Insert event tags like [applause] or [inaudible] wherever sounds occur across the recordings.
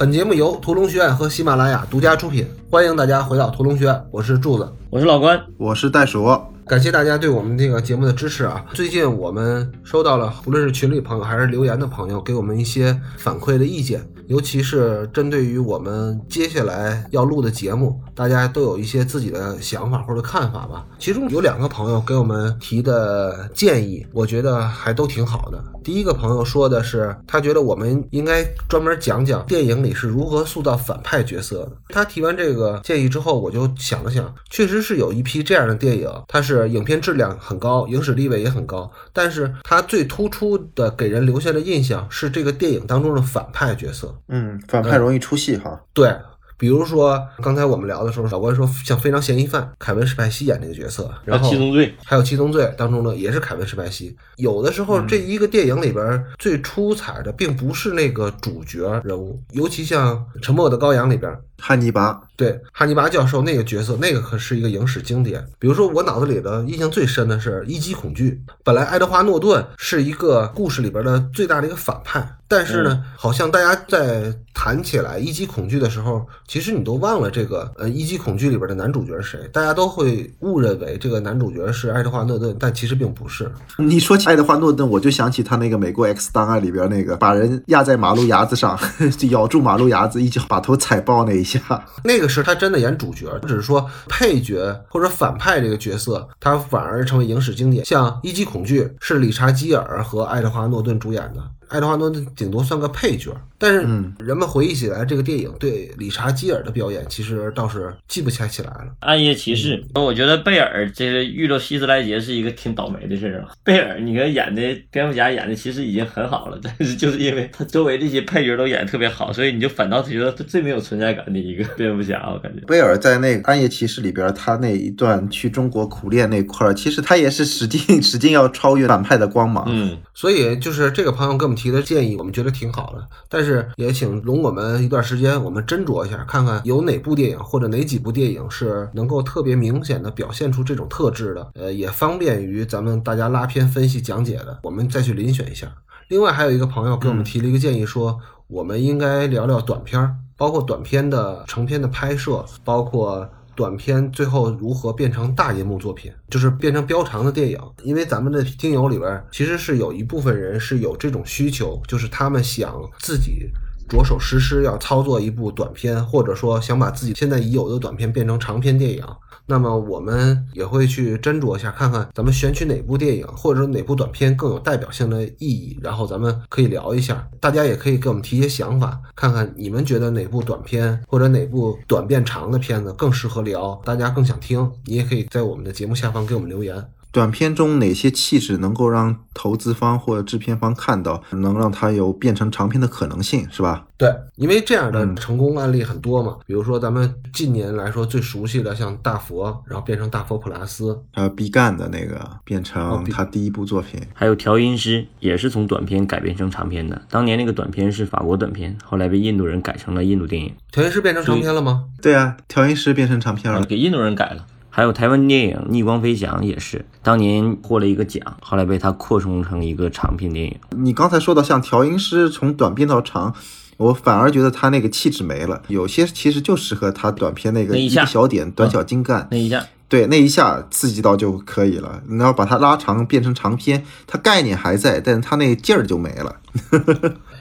本节目由屠龙学院和喜马拉雅独家出品，欢迎大家回到屠龙学院，我是柱子。我是老关，我是袋鼠，感谢大家对我们这个节目的支持啊！最近我们收到了无论是群里朋友还是留言的朋友给我们一些反馈的意见，尤其是针对于我们接下来要录的节目，大家都有一些自己的想法或者看法吧。其中有两个朋友给我们提的建议，我觉得还都挺好的。第一个朋友说的是，他觉得我们应该专门讲讲电影里是如何塑造反派角色的。他提完这个建议之后，我就想了想，确实是有一批这样的电影，它是影片质量很高，影史地位也很高，但是它最突出的给人留下的印象是这个电影当中的反派角色。嗯，反派容易出戏哈。对，比如说刚才我们聊的时候，小关说像《非常嫌疑犯》，凯文·史派西演这个角色，然后七宗罪，还有《七宗罪》当中呢，也是凯文·史派西。有的时候，这一个电影里边最出彩的，并不是那个主角人物，尤其像《沉默的羔羊》里边，汉尼拔，对汉尼拔教授那个角色，那个可是一个影史经典。比如说，我脑子里的印象最深的是《一击恐惧》。本来爱德华诺顿是一个故事里边的最大的一个反派，但是呢，好像大家在谈起来《一击恐惧》的时候，其实你都忘了这个呃《一击恐惧》里边的男主角是谁，大家都会误认为这个男主角是爱德华诺顿，但其实并不是。你说起爱德华诺顿，我就想起他那个《美国 X 档案》里边那个把人压在马路牙子上，[laughs] 就咬住马路牙子，一脚把头踩爆那一下。[laughs] 那个是他真的演主角，只是说配角或者反派这个角色，他反而成为影史经典。像《一级恐惧》是理查基尔和爱德华诺顿主演的，爱德华诺顿顶多算个配角，但是人们回忆起来这个电影对理查基尔的表演，其实倒是记不太起来了。暗夜骑士，我觉得贝尔这个遇到希斯莱杰是一个挺倒霉的事儿啊。贝尔，你看演的蝙蝠侠演的其实已经很好了，但是就是因为他周围这些配角都演的特别好，所以你就反倒觉得他最没有存在感的一个蝙蝠侠，我感觉。贝尔在那个《暗夜骑士》里边，他那一段去中国苦练那块儿，其实他也是使劲使劲要超越反派的光芒。嗯，所以就是这个朋友给我们提的建议，我们觉得挺好的。但是也请容我们一段时间，我们斟酌一下，看看有哪部电影或者哪几部电影是能够特别明显的表现出这种特质的，呃，也方便于咱们大家拉片分析讲解的，我们再去遴选一下。另外还有一个朋友给我们提了一个建议，说我们应该聊聊短片儿，包括短片的成片的拍摄，包括。短片最后如何变成大银幕作品，就是变成标长的电影。因为咱们的听友里边，其实是有一部分人是有这种需求，就是他们想自己着手实施，要操作一部短片，或者说想把自己现在已有的短片变成长篇电影。那么我们也会去斟酌一下，看看咱们选取哪部电影或者哪部短片更有代表性的意义，然后咱们可以聊一下。大家也可以给我们提一些想法，看看你们觉得哪部短片或者哪部短变长的片子更适合聊，大家更想听。你也可以在我们的节目下方给我们留言。短片中哪些气质能够让投资方或者制片方看到，能让它有变成长片的可能性，是吧？对，因为这样的成功案例很多嘛。比如说咱们近年来说最熟悉的，像大佛，然后变成大佛普拉斯，还有毕赣的那个变成他第一部作品，还有调音师也是从短片改编成长片的。当年那个短片是法国短片，后来被印度人改成了印度电影。调音师变成长片了吗？对啊，调音师变成长片了，给印度人改了。还有台湾电影《逆光飞翔》也是当年获了一个奖，后来被他扩充成一个长片电影。你刚才说到像调音师从短片到长，我反而觉得他那个气质没了。有些其实就适合他短片那个一个小点，短小精干。那一下，对，那一下刺激到就可以了。你要把它拉长变成长篇，它概念还在，但是它那劲儿就没了。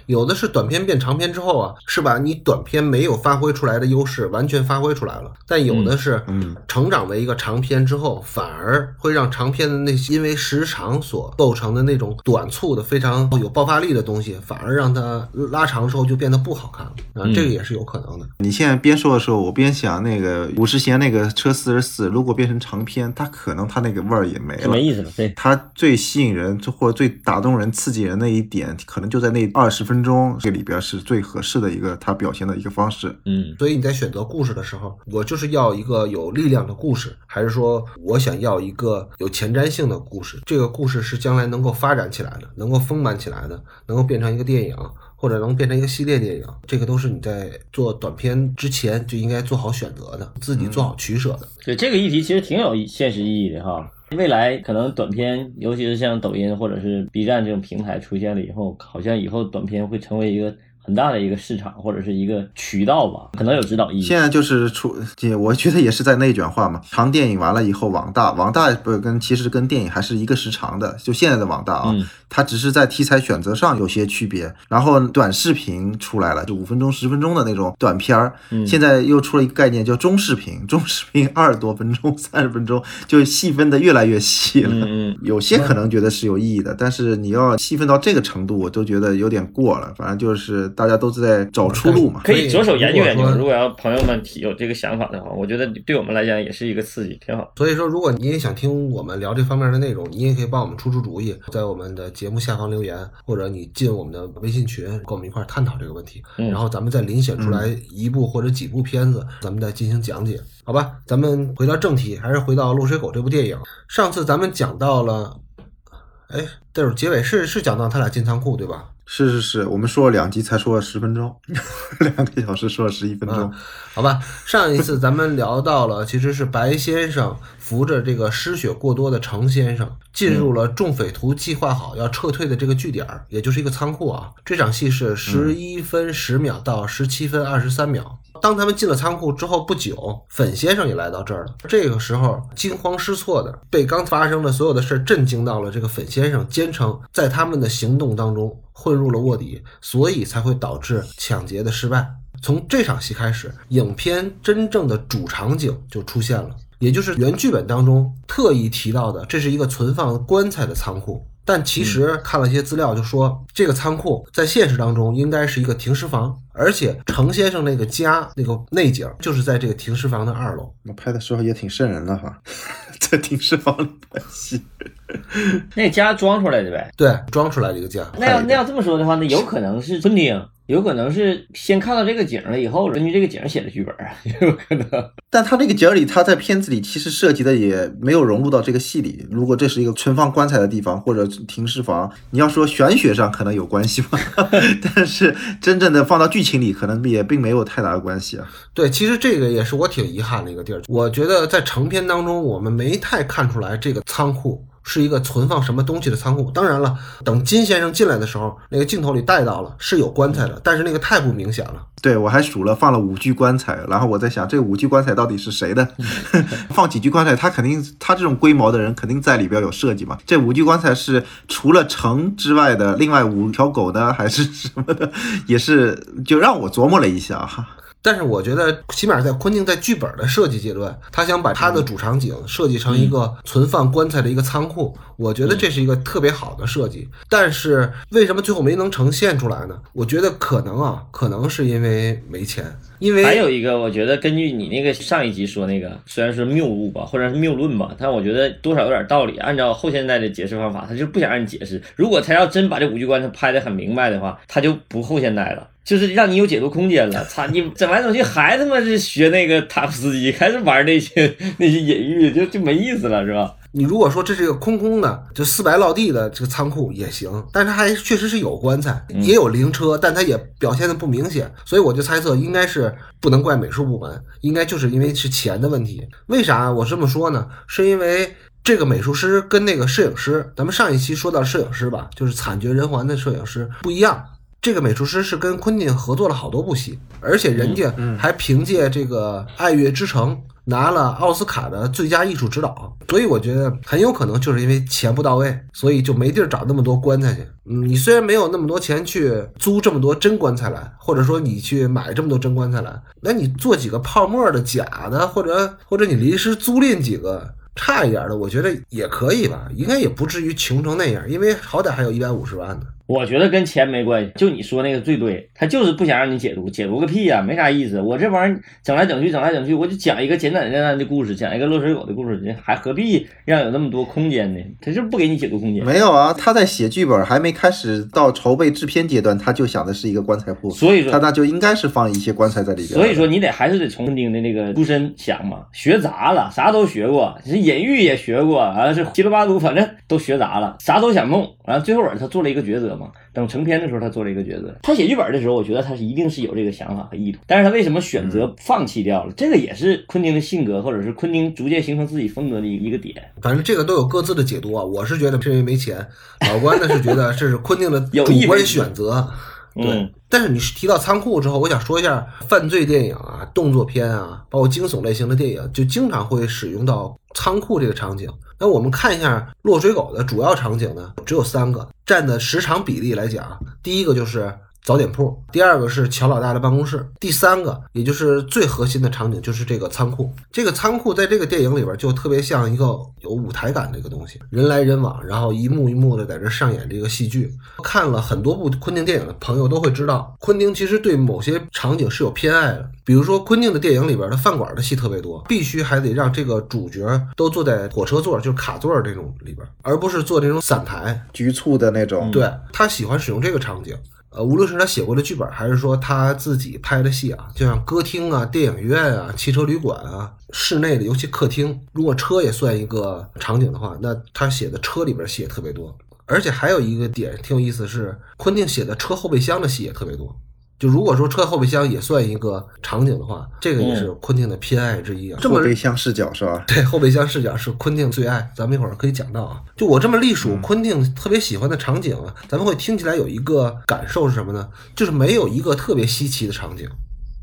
有的是短片变长片之后啊，是把你短片没有发挥出来的优势完全发挥出来了。但有的是，嗯，成长为一个长片之后，反而会让长片的那些因为时长所构成的那种短促的非常有爆发力的东西，反而让它拉长之后就变得不好看了啊，这个也是有可能的。你现在边说的时候，我边想那个五十弦那个车四十四，如果变成长片，它可能它那个味儿也没了，没意思了。对，它最吸引人或者最打动人、刺激人的一点，可能就在那二十分。中这里边是最合适的一个他表现的一个方式，嗯，所以你在选择故事的时候，我就是要一个有力量的故事，还是说我想要一个有前瞻性的故事？这个故事是将来能够发展起来的，能够丰满起来的，能够变成一个电影，或者能变成一个系列电影，这个都是你在做短片之前就应该做好选择的，自己做好取舍的。对这个议题其实挺有现实意义的哈。未来可能短片，尤其是像抖音或者是 B 站这种平台出现了以后，好像以后短片会成为一个很很大的一个市场或者是一个渠道吧，可能有指导意义。现在就是出，我觉得也是在内卷化嘛。长电影完了以后，网大，网大不跟其实跟电影还是一个时长的，就现在的网大啊，它只是在题材选择上有些区别。然后短视频出来了，就五分钟、十分钟的那种短片儿，现在又出了一个概念叫中视频，中视频二十多分钟、[laughs] 三十分钟，就细分的越来越细了。有些可能觉得是有意义的，但是你要细分到这个程度，我都觉得有点过了。反正就是大家都是在找出路嘛，可以着手研究研究。如果要朋友们提有这个想法的话，我觉得对我们来讲也是一个刺激，挺好。所以说，如果你也想听我们聊这方面的内容，你也可以帮我们出出主意，在我们的节目下方留言，或者你进我们的微信群，跟我们一块探讨这个问题。然后咱们再遴选出来一部或者几部片子，咱们再进行讲解，好吧？咱们回到正题，还是回到《落水狗》这部电影。上次咱们讲到了，哎，这是结尾是是讲到他俩进仓库对吧？是是是，我们说了两集才说了十分钟，两个小时说了十一分钟，好吧。上一次咱们聊到了，其实是白先生扶着这个失血过多的程先生，进入了众匪徒计划好要撤退的这个据点，也就是一个仓库啊。这场戏是十一分十秒到十七分二十三秒。当他们进了仓库之后不久，粉先生也来到这儿了。这个时候惊慌失措的，被刚发生的所有的事震惊到了。这个粉先生坚称，在他们的行动当中混入了卧底，所以才会导致抢劫的失败。从这场戏开始，影片真正的主场景就出现了，也就是原剧本当中特意提到的，这是一个存放棺材的仓库。但其实看了一些资料，就说这个仓库在现实当中应该是一个停尸房，而且程先生那个家那个内景就是在这个停尸房的二楼。那拍的时候也挺瘆人的哈，[laughs] 在停尸房里拍戏，[laughs] 那家装出来的呗？对，装出来的一个家。那要那要这么说的话，那有可能是昆汀。有可能是先看到这个景了以后，根据这个景写的剧本啊，[laughs] 有可能。但他这个景里，他在片子里其实涉及的也没有融入到这个戏里。如果这是一个存放棺材的地方或者停尸房，你要说玄学上可能有关系吧，[laughs] 但是真正的放到剧情里，可能也并没有太大的关系啊。对，其实这个也是我挺遗憾的一个地儿。我觉得在成片当中，我们没太看出来这个仓库。是一个存放什么东西的仓库。当然了，等金先生进来的时候，那个镜头里带到了是有棺材的，但是那个太不明显了。对我还数了放了五具棺材，然后我在想这五具棺材到底是谁的？[laughs] 放几具棺材，他肯定他这种规模的人肯定在里边有设计嘛。这五具棺材是除了城之外的另外五条狗呢，还是什么的？也是就让我琢磨了一下哈。但是我觉得，起码在昆汀在剧本的设计阶段，他想把他的主场景设计成一个存放棺材的一个仓库，我觉得这是一个特别好的设计。但是为什么最后没能呈现出来呢？我觉得可能啊，可能是因为没钱。因为还有一个，我觉得根据你那个上一集说那个，虽然是谬误吧，或者是谬论吧，但我觉得多少有点道理。按照后现代的解释方法，他就不想让你解释。如果他要真把这五句关他拍的很明白的话，他就不后现代了。就是让你有解读空间了，[laughs] 操你整来整去还他妈是学那个塔夫斯基，还是玩那些那些隐喻，就就没意思了，是吧？你如果说这是一个空空的，就四白落地的这个仓库也行，但是还确实是有棺材，也有灵车，但它也表现的不明显，所以我就猜测应该是不能怪美术部门，应该就是因为是钱的问题。为啥我这么说呢？是因为这个美术师跟那个摄影师，咱们上一期说到摄影师吧，就是惨绝人寰的摄影师不一样。这个美术师是跟昆汀合作了好多部戏，而且人家还凭借这个《爱乐之城》拿了奥斯卡的最佳艺术指导，所以我觉得很有可能就是因为钱不到位，所以就没地儿找那么多棺材去。嗯，你虽然没有那么多钱去租这么多真棺材来，或者说你去买这么多真棺材来，那你做几个泡沫的假的，或者或者你临时租赁几个差一点的，我觉得也可以吧，应该也不至于穷成那样，因为好歹还有一百五十万呢。我觉得跟钱没关系，就你说那个最对，他就是不想让你解读，解读个屁呀，没啥意思。我这玩意儿整来整去，整来整去，我就讲一个简简单单的故事，讲一个落水狗的故事，还何必让有那么多空间呢？他就不给你解读空间。没有啊，他在写剧本还没开始到筹备制片阶段，他就想的是一个棺材铺，所以说他那就应该是放一些棺材在里边。所以说你得还是得从丁的那个出身想嘛，学杂了，啥都学过，是隐喻也学过，完了是七罗八读，反正都学杂了，啥都想弄，完了最后他做了一个抉择嘛。等成片的时候，他做了一个抉择。他写剧本的时候，我觉得他是一定是有这个想法和意图。但是他为什么选择放弃掉了？这个也是昆汀的性格，或者是昆汀逐渐形成自己风格的一一个点。反正这个都有各自的解读啊。我是觉得是因为没钱，老关呢是觉得这是昆汀的 [laughs] 主观选择。对，但是你提到仓库之后，我想说一下犯罪电影啊、动作片啊，包括惊悚类型的电影，就经常会使用到仓库这个场景。那我们看一下《落水狗》的主要场景呢，只有三个，占的时长比例来讲，第一个就是。早点铺，第二个是乔老大的办公室，第三个也就是最核心的场景就是这个仓库。这个仓库在这个电影里边就特别像一个有舞台感的一个东西，人来人往，然后一幕一幕的在这上演这个戏剧。看了很多部昆汀电影的朋友都会知道，昆汀其实对某些场景是有偏爱的。比如说昆汀的电影里边的饭馆的戏特别多，必须还得让这个主角都坐在火车座，就是卡座这种里边，而不是坐那种散台局促的那种。对他喜欢使用这个场景。无论是他写过的剧本，还是说他自己拍的戏啊，就像歌厅啊、电影院啊、汽车旅馆啊、室内的，尤其客厅，如果车也算一个场景的话，那他写的车里边戏也特别多。而且还有一个点挺有意思，是昆汀写的车后备箱的戏也特别多。就如果说车后备箱也算一个场景的话，这个也是昆汀的偏爱之一啊。后备箱视角是吧？[laughs] 对，后备箱视角是昆汀最爱。咱们一会儿可以讲到啊。就我这么隶属昆汀特别喜欢的场景啊，咱们会听起来有一个感受是什么呢？就是没有一个特别稀奇的场景，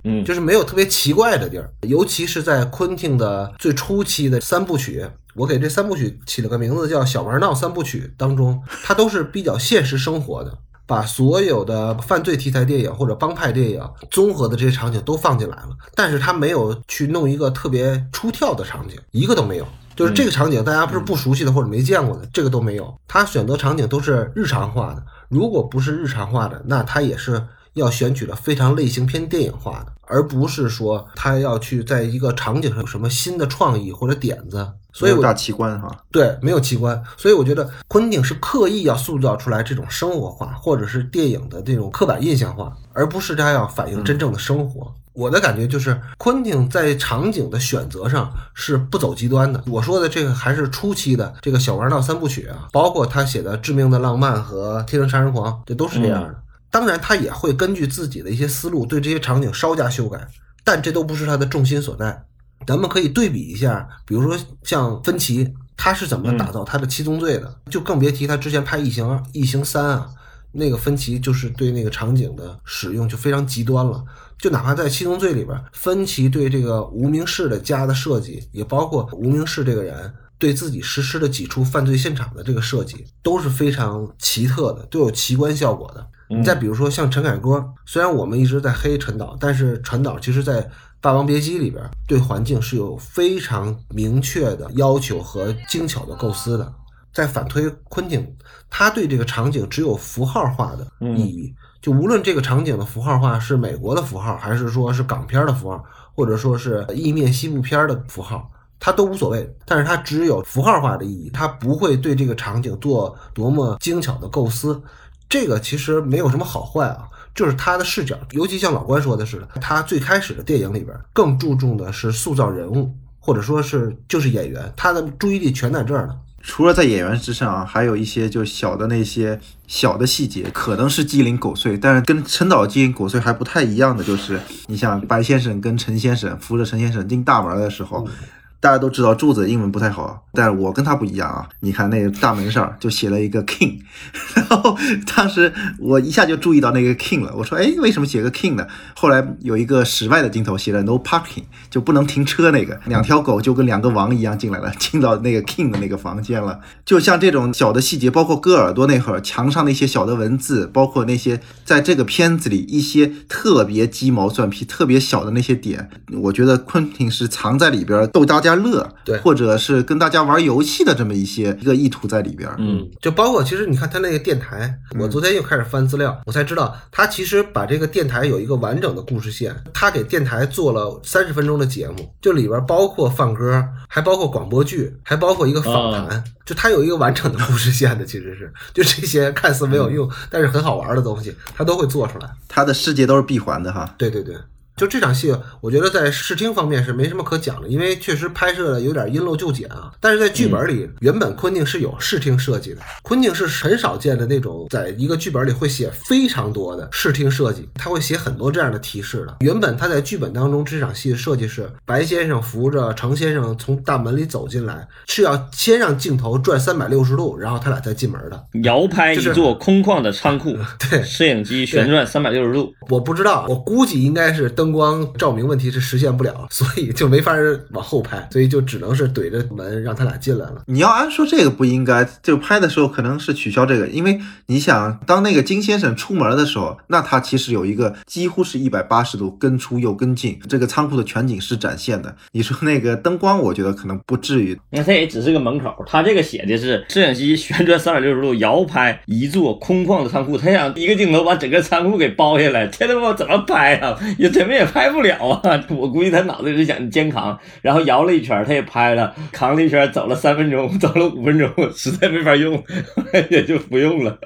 嗯，就是没有特别奇怪的地儿。尤其是在昆汀的最初期的三部曲，我给这三部曲起了个名字叫《小玩闹三部曲》当中，它都是比较现实生活的。把所有的犯罪题材电影或者帮派电影综合的这些场景都放进来了，但是他没有去弄一个特别出跳的场景，一个都没有。就是这个场景大家不是不熟悉的或者没见过的，这个都没有。他选择场景都是日常化的，如果不是日常化的，那他也是要选取了非常类型偏电影化的，而不是说他要去在一个场景上有什么新的创意或者点子。所以大奇观哈，对，没有奇观，所以我觉得昆汀是刻意要塑造出来这种生活化，或者是电影的这种刻板印象化，而不是他要反映真正的生活。我的感觉就是，昆汀在场景的选择上是不走极端的。我说的这个还是初期的这个小玩闹三部曲啊，包括他写的《致命的浪漫》和《天生杀人狂》，这都是这样的。当然，他也会根据自己的一些思路对这些场景稍加修改，但这都不是他的重心所在。咱们可以对比一下，比如说像芬奇，他是怎么打造他的七宗罪的？就更别提他之前拍《异形》《异形三》啊，那个芬奇就是对那个场景的使用就非常极端了。就哪怕在七宗罪里边，芬奇对这个无名氏的家的设计，也包括无名氏这个人对自己实施的几处犯罪现场的这个设计，都是非常奇特的，都有奇观效果的。你再比如说像陈凯歌，虽然我们一直在黑陈导，但是陈导其实在。《霸王别姬》里边对环境是有非常明确的要求和精巧的构思的。再反推昆汀，他对这个场景只有符号化的意义，就无论这个场景的符号化是美国的符号，还是说是港片的符号，或者说是意面西部片的符号，他都无所谓。但是它只有符号化的意义，他不会对这个场景做多么精巧的构思。这个其实没有什么好坏啊。就是他的视角，尤其像老关说的似的，他最开始的电影里边更注重的是塑造人物，或者说是就是演员，他的注意力全在这儿呢。除了在演员之上啊，还有一些就小的那些小的细节，可能是鸡零狗碎，但是跟陈导鸡零狗碎还不太一样的，就是你像白先生跟陈先生扶着陈先生进大门的时候。大家都知道柱子英文不太好，但是我跟他不一样啊！你看那个大门上就写了一个 king，[laughs] 然后当时我一下就注意到那个 king 了。我说，哎，为什么写个 king 呢？后来有一个室外的镜头写了 no parking，就不能停车那个。两条狗就跟两个王一样进来了，进到那个 king 的那个房间了。就像这种小的细节，包括割耳朵那会儿墙上那些小的文字，包括那些在这个片子里一些特别鸡毛蒜皮、特别小的那些点，我觉得昆汀是藏在里边逗大家。家乐，对，或者是跟大家玩游戏的这么一些一个意图在里边，嗯，就包括其实你看他那个电台，我昨天又开始翻资料，我才知道他其实把这个电台有一个完整的故事线，他给电台做了三十分钟的节目，就里边包括放歌，还包括广播剧，还包括一个访谈，就他有一个完整的故事线的，其实是 [laughs] 就这些看似没有用，但是很好玩的东西，他都会做出来，他的世界都是闭环的哈，对对对。就这场戏，我觉得在视听方面是没什么可讲的，因为确实拍摄的有点因陋就简啊。但是在剧本里，原本昆汀是有视听设计的。昆汀是很少见的那种，在一个剧本里会写非常多的视听设计，他会写很多这样的提示的。原本他在剧本当中这场戏的设计是，白先生扶着程先生从大门里走进来，是要先让镜头转三百六十度，然后他俩再进门的。摇拍一座空旷的仓库，[laughs] 对，摄影机旋转三百六十度。我不知道，我估计应该是灯光照明问题是实现不了，[laughs] 所以就没法往后拍，所以就只能是怼着门让他俩进来了。你要按说这个不应该，就拍的时候可能是取消这个，因为你想，当那个金先生出门的时候，那他其实有一个几乎是一百八十度跟出又跟进，这个仓库的全景是展现的。你说那个灯光，我觉得可能不至于。你看他也只是个门口，他这个写的是摄影机旋转三百六十度摇拍一座空旷的仓库，他想一个镜头把整个仓库给包下来，这他妈怎么拍啊？也怎么也拍不了啊！我估计他脑子里是想肩扛，然后摇了一圈，他也拍了，扛了一圈，走了三分钟，走了五分钟，实在没法用，[laughs] 也就不用了。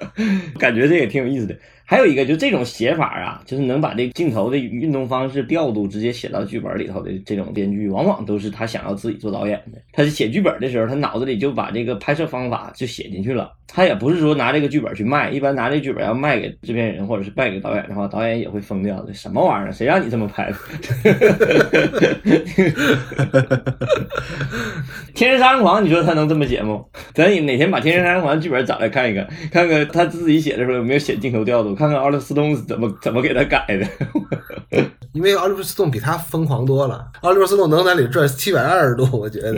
感觉这也挺有意思的。还有一个，就这种写法啊，就是能把这镜头的运动方式调度直接写到剧本里头的这种编剧，往往都是他想要自己做导演的。他写剧本的时候，他脑子里就把这个拍摄方法就写进去了。他也不是说拿这个剧本去卖，一般拿这剧本要卖给制片人或者是卖给导演的话，导演也会疯掉的。什么玩意儿？谁让你这么拍的？天生杀人狂，你说他能这么写吗？咱哪天把天生杀人狂剧本找来看一看，看看他自己写的时候有没有写镜头调度。看看奥利斯通怎么怎么给他改的，[laughs] 因为奥利弗斯通比他疯狂多了。奥利弗斯通能在里转七百二十度，我觉得。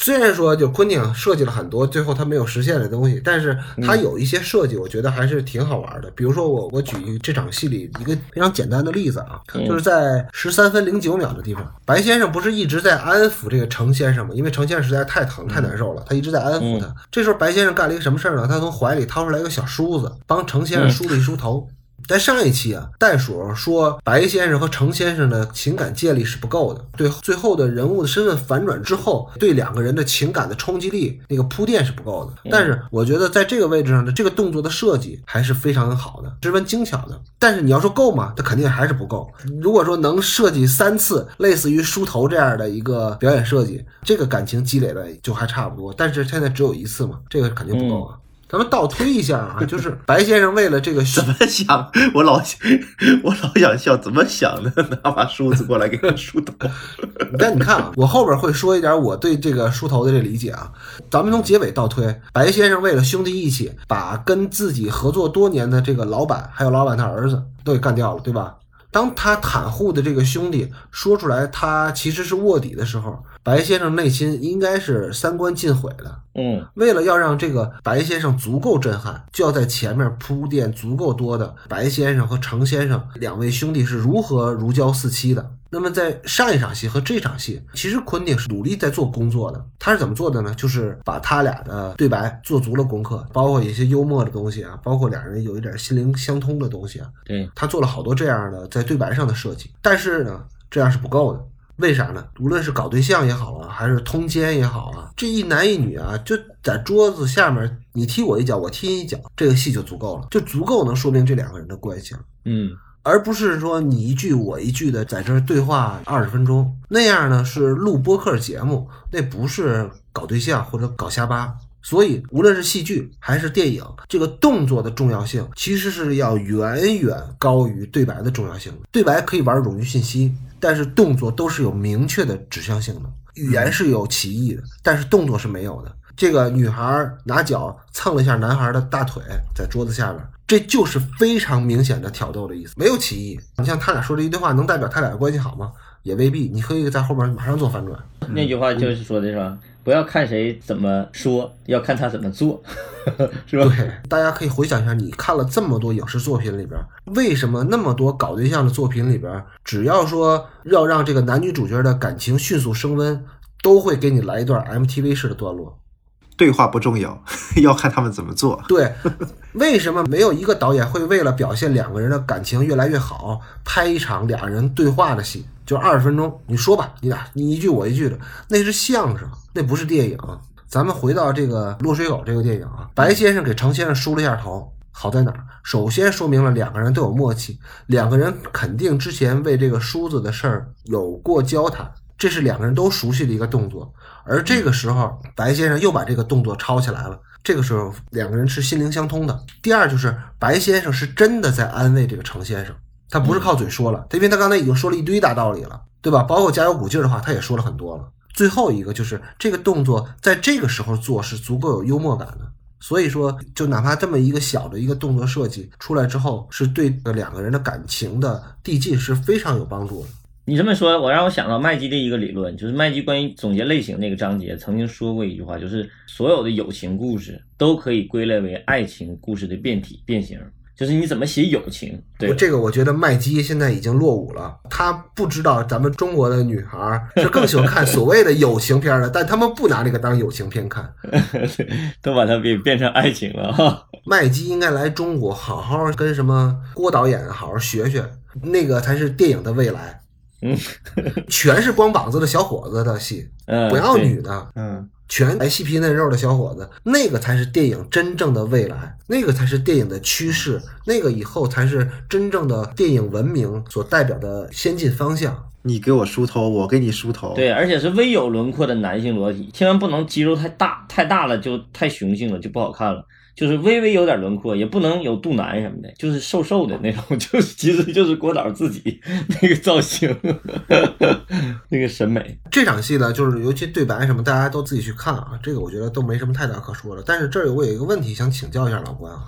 虽然说就昆汀设计了很多最后他没有实现的东西，但是他有一些设计，我觉得还是挺好玩的。比如说我我举这场戏里一个非常简单的例子啊，就是在十三分零九秒的地方，白先生不是一直在安抚这个程先生吗？因为程先生实在太疼太难受了，他一直在安抚他。这时候白先生干了一个什么事儿呢？他从怀里掏出来一个小梳子，帮程先生梳了一梳头。在上一期啊，袋鼠说白先生和程先生的情感建立是不够的，对最后的人物的身份反转之后，对两个人的情感的冲击力那个铺垫是不够的。但是我觉得在这个位置上的这个动作的设计还是非常好的，十分精巧的。但是你要说够吗？它肯定还是不够。如果说能设计三次类似于梳头这样的一个表演设计，这个感情积累的就还差不多。但是现在只有一次嘛，这个肯定不够啊。咱们倒推一下啊，就是白先生为了这个怎么想？我老我老想笑，怎么想的？拿把梳子过来给他梳头。[laughs] 但你看啊，我后边会说一点我对这个梳头的这理解啊。咱们从结尾倒推，白先生为了兄弟义气，把跟自己合作多年的这个老板，还有老板他儿子都给干掉了，对吧？当他袒护的这个兄弟说出来他其实是卧底的时候，白先生内心应该是三观尽毁的。嗯，为了要让这个白先生足够震撼，就要在前面铺垫足够多的白先生和程先生两位兄弟是如何如胶似漆的。那么在上一场戏和这场戏，其实昆汀是努力在做工作的。他是怎么做的呢？就是把他俩的对白做足了功课，包括一些幽默的东西啊，包括两人有一点心灵相通的东西啊。对他做了好多这样的在对白上的设计，但是呢，这样是不够的。为啥呢？无论是搞对象也好啊，还是通奸也好啊，这一男一女啊，就在桌子下面，你踢我一脚，我踢你一脚，这个戏就足够了，就足够能说明这两个人的关系了。嗯，而不是说你一句我一句的在这对话二十分钟，那样呢是录播客节目，那不是搞对象或者搞瞎巴。所以，无论是戏剧还是电影，这个动作的重要性其实是要远远高于对白的重要性。对白可以玩冗余信息。但是动作都是有明确的指向性的，语言是有歧义的，但是动作是没有的。这个女孩拿脚蹭了一下男孩的大腿，在桌子下边，这就是非常明显的挑逗的意思，没有歧义。你像他俩说这一句话，能代表他俩的关系好吗？也未必。你可以在后边马上做反转。那句话就是说的是吧？不要看谁怎么说，要看他怎么做，[laughs] 是吧？对，大家可以回想一下，你看了这么多影视作品里边，为什么那么多搞对象的作品里边，只要说要让这个男女主角的感情迅速升温，都会给你来一段 MTV 式的段落？对话不重要，[laughs] 要看他们怎么做。对，为什么没有一个导演会为了表现两个人的感情越来越好，拍一场俩人对话的戏？就二十分钟，你说吧，你俩你一句我一句的，那是相声，那不是电影。咱们回到这个《落水狗》这个电影啊，白先生给程先生梳了一下头，好在哪儿？首先说明了两个人都有默契，两个人肯定之前为这个梳子的事儿有过交谈，这是两个人都熟悉的一个动作。而这个时候，白先生又把这个动作抄起来了。这个时候，两个人是心灵相通的。第二就是白先生是真的在安慰这个程先生，他不是靠嘴说了，他因为他刚才已经说了一堆大道理了，对吧？包括加油鼓劲儿的话，他也说了很多了。最后一个就是这个动作在这个时候做是足够有幽默感的。所以说，就哪怕这么一个小的一个动作设计出来之后，是对两个人的感情的递进是非常有帮助的。你这么说，我让我想到麦基的一个理论，就是麦基关于总结类型那个章节曾经说过一句话，就是所有的友情故事都可以归类为爱情故事的变体变形。就是你怎么写友情？对这个，我觉得麦基现在已经落伍了。他不知道咱们中国的女孩是更喜欢看所谓的友情片的，但他们不拿这个当友情片看，[laughs] 都把它给变成爱情了哈。[laughs] 麦基应该来中国，好好跟什么郭导演好好学学，那个才是电影的未来。嗯，全是光膀子的小伙子的戏，不要女的。嗯。全白细皮嫩肉的小伙子，那个才是电影真正的未来，那个才是电影的趋势，那个以后才是真正的电影文明所代表的先进方向。你给我梳头，我给你梳头。对，而且是微有轮廓的男性裸体，千万不能肌肉太大，太大了就太雄性了，就不好看了。就是微微有点轮廓，也不能有肚腩什么的，就是瘦瘦的那种，[laughs] 就是其实就是郭导自己那个造型，[laughs] 那个审美。这场戏呢，就是尤其对白什么，大家都自己去看啊，这个我觉得都没什么太大可说的。但是这儿我有一个问题想请教一下老关啊，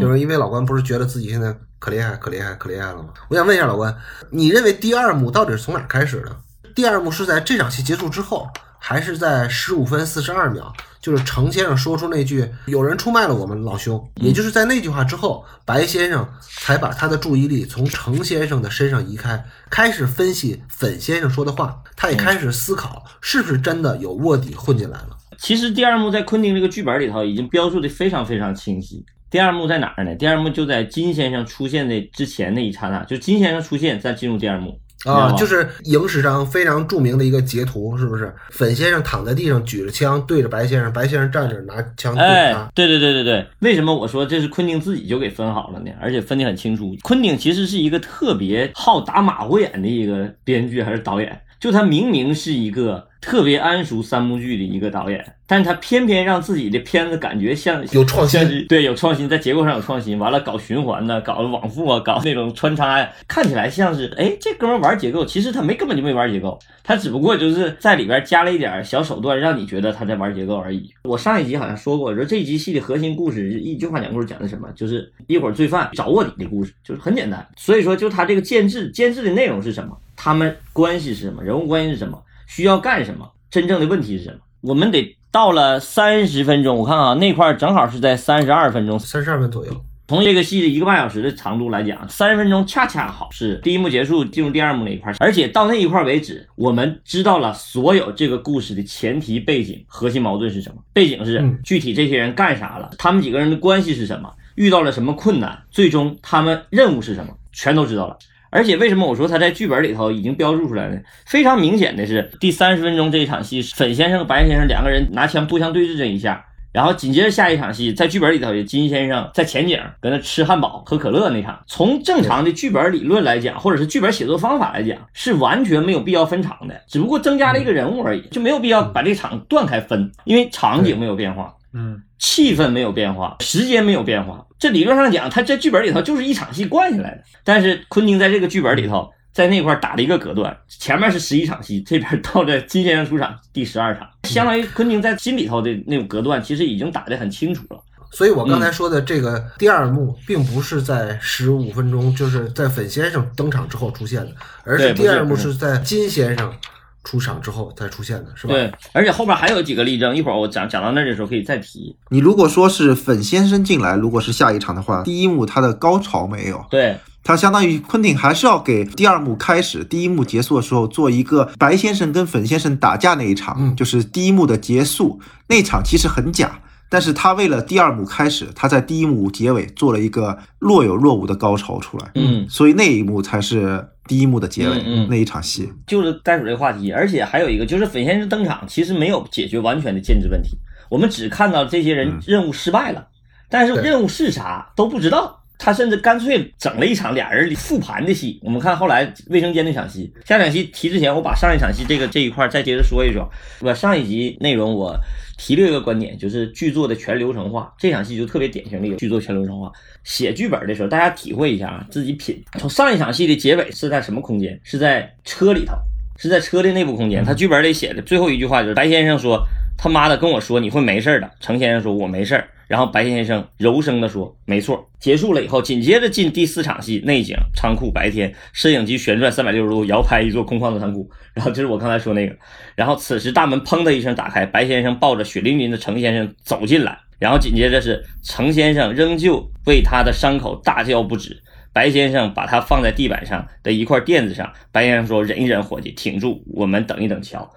就是因为老关不是觉得自己现在可厉害、可厉害、可厉害了吗？我想问一下老关，你认为第二幕到底是从哪开始的？第二幕是在这场戏结束之后，还是在十五分四十二秒？就是程先生说出那句“有人出卖了我们老兄”，也就是在那句话之后，白先生才把他的注意力从程先生的身上移开，开始分析粉先生说的话。他也开始思考，是不是真的有卧底混进来了。其实第二幕在昆汀这个剧本里头已经标注的非常非常清晰。第二幕在哪儿呢？第二幕就在金先生出现的之前那一刹那，就金先生出现再进入第二幕。啊，就是影史上非常著名的一个截图，是不是？粉先生躺在地上，举着枪对着白先生，白先生站着拿枪对他。对对对对对，为什么我说这是昆汀自己就给分好了呢？而且分得很清楚。昆汀其实是一个特别好打马虎眼的一个编剧还是导演，就他明明是一个。特别谙熟三幕剧的一个导演，但是他偏偏让自己的片子感觉像有创新，对，有创新，在结构上有创新。完了，搞循环呢，搞往复啊，搞那种穿插呀，看起来像是，哎，这哥们玩结构，其实他没根本就没玩结构，他只不过就是在里边加了一点小手段，让你觉得他在玩结构而已。我上一集好像说过，说这一集戏的核心故事，一句话讲故事讲的什么，就是一伙罪犯找卧底的故事，就是很简单。所以说，就他这个监制，监制的内容是什么？他们关系是什么？人物关系是什么？需要干什么？真正的问题是什么？我们得到了三十分钟，我看啊，那块正好是在三十二分钟，三十二分左右。从这个戏的一个半小时的长度来讲，三十分钟恰恰好是第一幕结束进入第二幕那一块，而且到那一块为止，我们知道了所有这个故事的前提背景、核心矛盾是什么？背景是具体这些人干啥了，他们几个人的关系是什么，遇到了什么困难，最终他们任务是什么，全都知道了。而且为什么我说他在剧本里头已经标注出来呢？非常明显的是，第三十分钟这一场戏，粉先生和白先生两个人拿枪互相对峙这一下，然后紧接着下一场戏，在剧本里头，金先生在前景搁那吃汉堡、喝可乐那场，从正常的剧本理论来讲，或者是剧本写作方法来讲，是完全没有必要分场的，只不过增加了一个人物而已，就没有必要把这场断开分，因为场景没有变化。嗯，气氛没有变化，时间没有变化。这理论上讲，他这剧本里头就是一场戏灌下来的。但是昆汀在这个剧本里头，在那块打了一个隔断，前面是十一场戏，这边到了金先生出场第十二场，相当于昆汀在心里头的那种隔断，其实已经打得很清楚了。所以我刚才说的这个第二幕，并不是在十五分钟，就是在粉先生登场之后出现的，而是第二幕是在金先生。出场之后再出现的是吧？对，而且后边还有几个例证，一会儿我讲讲到那的时候可以再提。你如果说是粉先生进来，如果是下一场的话，第一幕他的高潮没有，对，他相当于昆汀还是要给第二幕开始、第一幕结束的时候做一个白先生跟粉先生打架那一场，就是第一幕的结束那场其实很假。但是他为了第二幕开始，他在第一幕结尾做了一个若有若无的高潮出来，嗯，所以那一幕才是第一幕的结尾，嗯那一场戏就是带出这个话题。而且还有一个就是粉先生登场，其实没有解决完全的建制问题，我们只看到这些人任务失败了，但是任务是啥都不知道。他甚至干脆整了一场俩人复盘的戏。我们看后来卫生间那场戏，下场戏提之前，我把上一场戏这个这一块再接着说一说。我上一集内容我提了一个观点，就是剧作的全流程化。这场戏就特别典型的一个剧作全流程化。写剧本的时候，大家体会一下啊，自己品。从上一场戏的结尾是在什么空间？是在车里头，是在车的内部空间。他剧本里写的最后一句话就是白先生说：“他妈的跟我说你会没事的。”程先生说：“我没事儿。”然后白先生柔声地说：“没错。”结束了以后，紧接着进第四场戏，内景仓库，白天，摄影机旋转三百六十度，摇拍一座空旷的仓库。然后就是我刚才说那个。然后此时大门砰的一声打开，白先生抱着血淋淋的程先生走进来。然后紧接着是程先生仍旧为他的伤口大叫不止。白先生把他放在地板上的一块垫子上。白先生说：“忍一忍，伙计，挺住，我们等一等，瞧。”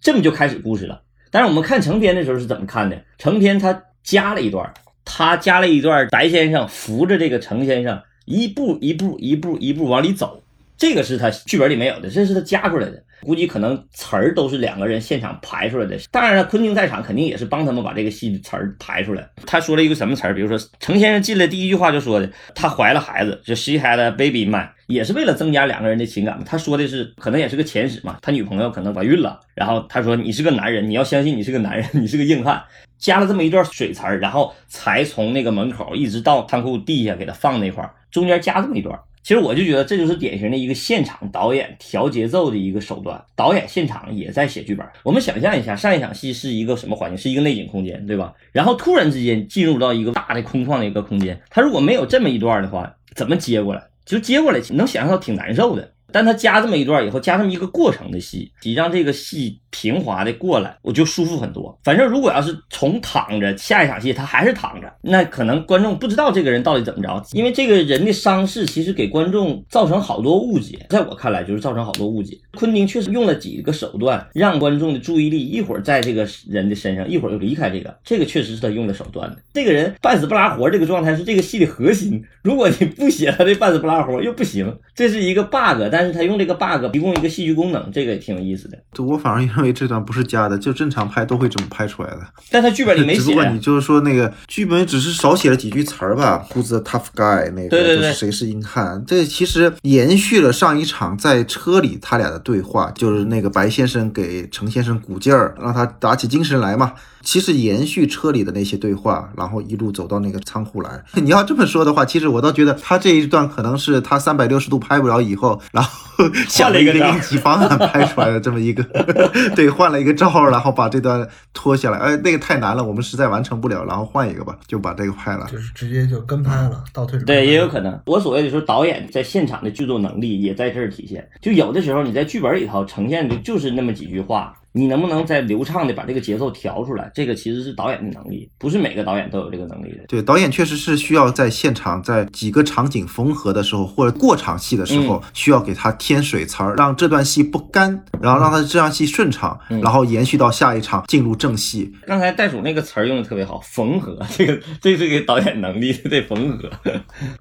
这么就开始故事了。但是我们看成片的时候是怎么看的？成片他。加了一段，他加了一段，白先生扶着这个程先生一步一步一步一步往里走，这个是他剧本里没有的，这是他加出来的。估计可能词儿都是两个人现场排出来的。当然了，昆汀在场肯定也是帮他们把这个戏的词儿排出来。他说了一个什么词儿？比如说程先生进来第一句话就说的，他怀了孩子，就 she had a baby man，也是为了增加两个人的情感嘛。他说的是可能也是个前史嘛，他女朋友可能怀孕了，然后他说你是个男人，你要相信你是个男人，你是个硬汉。加了这么一段水词儿，然后才从那个门口一直到仓库地下给他放那块儿，中间加这么一段。其实我就觉得这就是典型的一个现场导演调节奏的一个手段。导演现场也在写剧本。我们想象一下，上一场戏是一个什么环境？是一个内景空间，对吧？然后突然之间进入到一个大的空旷的一个空间，他如果没有这么一段的话，怎么接过来？就接过来，能想象到挺难受的。但他加这么一段以后，加这么一个过程的戏，你让这个戏平滑的过来，我就舒服很多。反正如果要是从躺着下一场戏，他还是躺着，那可能观众不知道这个人到底怎么着。因为这个人的伤势其实给观众造成好多误解，在我看来就是造成好多误解。昆汀确实用了几个手段，让观众的注意力一会儿在这个人的身上，一会儿又离开这个，这个确实是他用的手段的。这个人半死不拉活这个状态是这个戏的核心，如果你不写他这半死不拉活又不行，这是一个 bug，但。是他用这个 bug 提供一个戏剧功能，这个也挺有意思的。我反而认为这段不是加的，就正常拍都会这么拍出来的。但他剧本里没写。[laughs] 只不过你就是说那个剧本只是少写了几句词儿吧，Who's the tough guy？那个就是谁是硬汉。这其实延续了上一场在车里他俩的对话，就是那个白先生给程先生鼓劲儿，让他打起精神来嘛。其实延续车里的那些对话，然后一路走到那个仓库来。[laughs] 你要这么说的话，其实我倒觉得他这一段可能是他三百六十度拍不了以后，然后 [laughs] 下了一个应急方案拍出来的这么一个，[laughs] 对，换了一个招，然后把这段拖下来。哎，那个太难了，我们实在完成不了，然后换一个吧，就把这个拍了，就是直接就跟拍了，倒退。对，也有可能。我所谓的说，导演在现场的剧作能力也在这儿体现。就有的时候你在剧本里头呈现的就是那么几句话。你能不能再流畅的把这个节奏调出来？这个其实是导演的能力，不是每个导演都有这个能力的。对，导演确实是需要在现场，在几个场景缝合的时候，或者过场戏的时候，需要给他添水词儿，让这段戏不干，然后让他这段戏顺畅，然后延续到下一场进入正戏。刚才袋鼠那个词儿用的特别好，缝合，这个这是给导演能力，得缝合，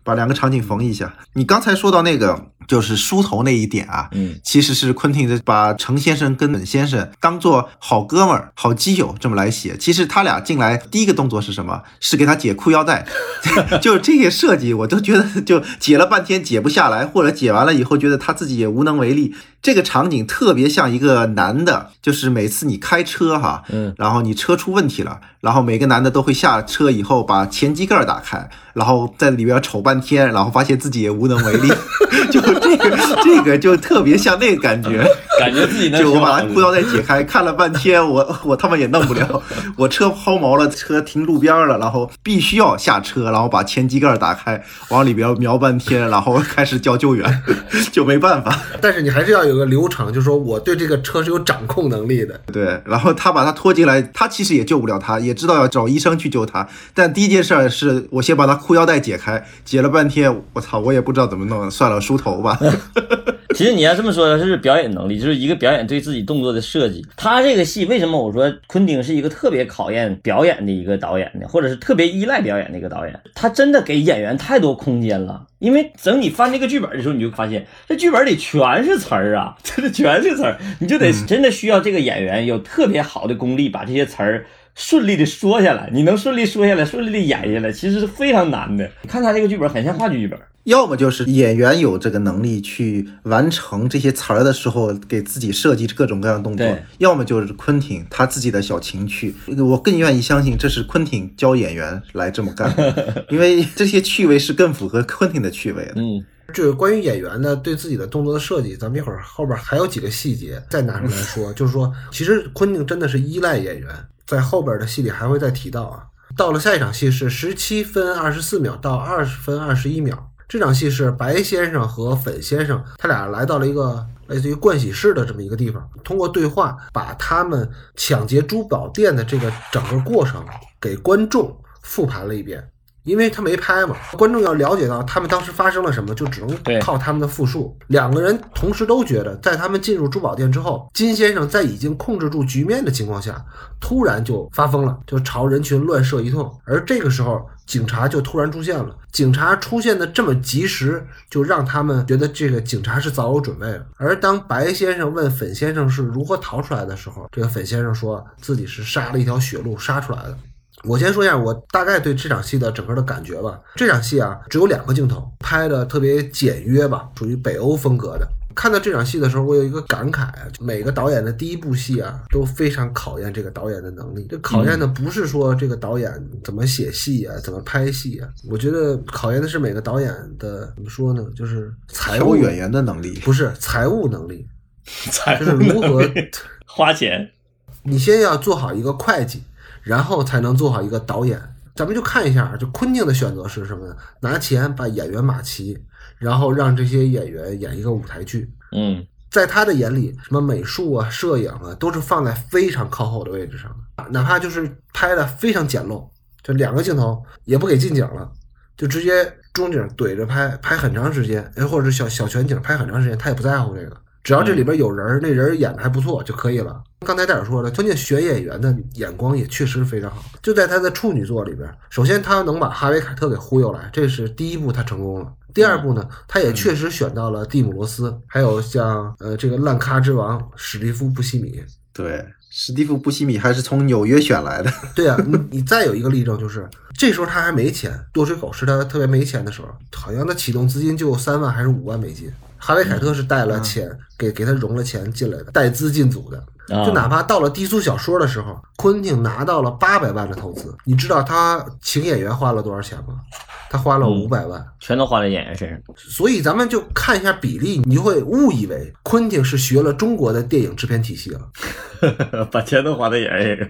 把两个场景缝一下。你刚才说到那个就是梳头那一点啊，嗯，其实是昆汀的把程先生跟本先生。当做好哥们儿、好基友这么来写，其实他俩进来第一个动作是什么？是给他解裤腰带，[laughs] 就这些设计，我都觉得就解了半天解不下来，或者解完了以后觉得他自己也无能为力。这个场景特别像一个男的，就是每次你开车哈，嗯，然后你车出问题了，然后每个男的都会下车以后把前机盖打开，然后在里边瞅半天，然后发现自己也无能为力，[laughs] 就这个这个就特别像那个感觉，感觉自己就我把裤腰带解开，看了半天，我我他妈也弄不了，[laughs] 我车抛锚了，车停路边了，然后必须要下车，然后把前机盖打开，往里边瞄半天，然后开始叫救援，[laughs] 就没办法。但是你还是要有。有个流程，就是说我对这个车是有掌控能力的。对，然后他把他拖进来，他其实也救不了他，也知道要找医生去救他。但第一件事是我先把他裤腰带解开，解了半天，我操，我也不知道怎么弄，算了，梳头吧。[laughs] 其实你要这么说，是表演能力，就是一个表演对自己动作的设计。他这个戏为什么我说昆汀是一个特别考验表演的一个导演呢？或者是特别依赖表演的一个导演？他真的给演员太多空间了。因为等你翻这个剧本的时候，你就发现 [laughs] 这剧本里全是词儿啊，[laughs] 这全是词儿，你就得真的需要这个演员有特别好的功力，把这些词儿顺利的说下来，你能顺利说下来，顺利的演下来，其实是非常难的。你看他这个剧本很像话剧剧本，要么就是演员有这个能力去完成这些词儿的时候，给自己设计各种各样的动作；要么就是昆汀他自己的小情趣。我更愿意相信这是昆汀教演员来这么干，[laughs] 因为这些趣味是更符合昆汀的趣味的。嗯。这个关于演员的对自己的动作的设计，咱们一会儿后边还有几个细节再拿出来说。就是说，其实昆汀真的是依赖演员，在后边的戏里还会再提到啊。到了下一场戏是十七分二十四秒到二十分二十一秒，这场戏是白先生和粉先生他俩来到了一个类似于盥洗室的这么一个地方，通过对话把他们抢劫珠宝店的这个整个过程给观众复盘了一遍。因为他没拍嘛，观众要了解到他们当时发生了什么，就只能靠他们的复述。两个人同时都觉得，在他们进入珠宝店之后，金先生在已经控制住局面的情况下，突然就发疯了，就朝人群乱射一通。而这个时候，警察就突然出现了。警察出现的这么及时，就让他们觉得这个警察是早有准备了。而当白先生问粉先生是如何逃出来的时候，这个粉先生说自己是杀了一条血路杀出来的。我先说一下我大概对这场戏的整个的感觉吧。这场戏啊，只有两个镜头，拍的特别简约吧，属于北欧风格的。看到这场戏的时候，我有一个感慨啊，每个导演的第一部戏啊，都非常考验这个导演的能力。这考验的不是说这个导演怎么写戏啊，怎么拍戏啊，我觉得考验的是每个导演的怎么说呢，就是财务演员的能力，不是财务能力，财就是如何花钱。你先要做好一个会计。然后才能做好一个导演，咱们就看一下，就昆汀的选择是什么呢？拿钱把演员码齐，然后让这些演员演一个舞台剧。嗯，在他的眼里，什么美术啊、摄影啊，都是放在非常靠后的位置上的，哪怕就是拍的非常简陋，就两个镜头也不给近景了，就直接中景怼着拍，拍很长时间，哎，或者是小小全景拍很长时间，他也不在乎这个。只要这里边有人，那人演的还不错就可以了。刚才戴尔说了，关键选演员的眼光也确实非常好。就在他的处女作里边，首先他能把哈维凯特给忽悠来，这是第一步，他成功了。第二步呢，他也确实选到了蒂姆罗斯，还有像呃这个烂咖之王史蒂夫布西米。对，史蒂夫布西米还是从纽约选来的。对啊，你你再有一个例证就是，这时候他还没钱，多水狗是他特别没钱的时候，好像他启动资金就三万还是五万美金。哈维凯特是带了钱给给他融了钱进来的，带资进组的。就哪怕到了低俗小说的时候，昆汀拿到了八百万的投资，你知道他请演员花了多少钱吗？他花了五百万，全都花在演员身上。所以咱们就看一下比例，你就会误以为昆汀是学了中国的电影制片体系了，[laughs] 把钱都花在演员身上。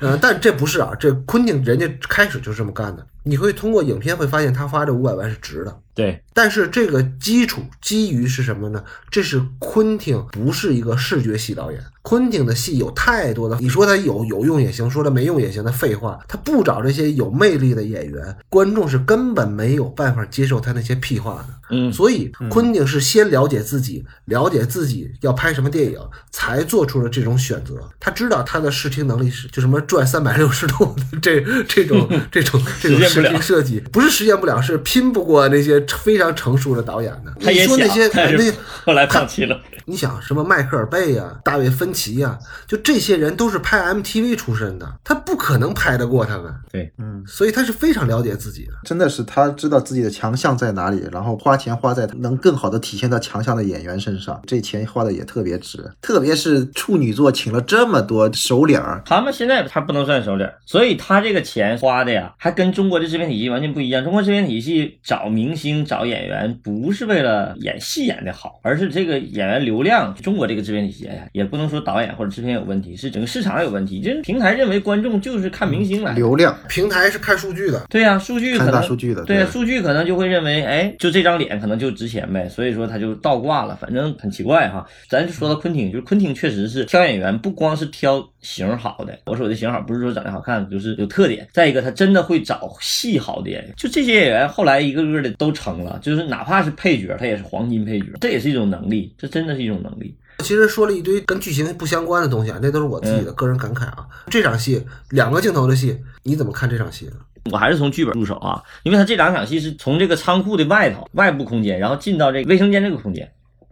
嗯，但这不是啊，这昆汀人家开始就是这么干的。你会通过影片会发现他花这五百万是值的。对，但是这个基础基于是什么呢？这是昆汀不是一个视觉系导演。昆汀的戏有太多的，你说他有有用也行，说他没用也行的废话。他不找这些有魅力的演员，观众是根本没有办法接受他那些屁话的。嗯，所以昆汀是先了解自己，了解自己要拍什么电影，才做出了这种选择。他知道他的视听能力是就什么转三百六十度 [laughs] 这这种这种这种视听设计，不是实现不了，是拼不过那些非常成熟的导演呢。你说那些那后来放弃了。你想什么迈克尔贝呀、大卫芬奇呀，就这些人都是拍 MTV 出身的，他不可能拍得过他们。对，嗯，所以他是非常了解自己的，真的是他知道自己的强项在哪里，然后花钱花在能更好的体现到强项的演员身上，这钱花的也特别值。特别是处女座请了这么多首领，他们现在他不能算首领，所以他这个钱花的呀，还跟中国的制片体系完全不一样。中国制片体系找明星找演员不是为了演戏演得好，而是这个演员流。流量，中国这个制片体系呀，也不能说导演或者制片有问题，是整个市场有问题。就是平台认为观众就是看明星来，流量，平台是看数据的。对呀，数据看大数据的。对呀，数据可能就会认为，哎，就这张脸可能就值钱呗，所以说他就倒挂了。反正很奇怪哈。咱就说到昆汀，就是昆汀确实是挑演员，不光是挑型好的。我说的型好，不是说长得好看，就是有特点。再一个，他真的会找戏好的演员。就这些演员后来一个个的都成了，就是哪怕是配角，他也是黄金配角，这也是一种能力，这真的是一种能力。其实说了一堆跟剧情不相关的东西啊，那都是我自己的个人感慨啊。这场戏两个镜头的戏，你怎么看这场戏呢？我还是从剧本入手啊，因为他这两场戏是从这个仓库的外头外部空间，然后进到这个卫生间这个空间，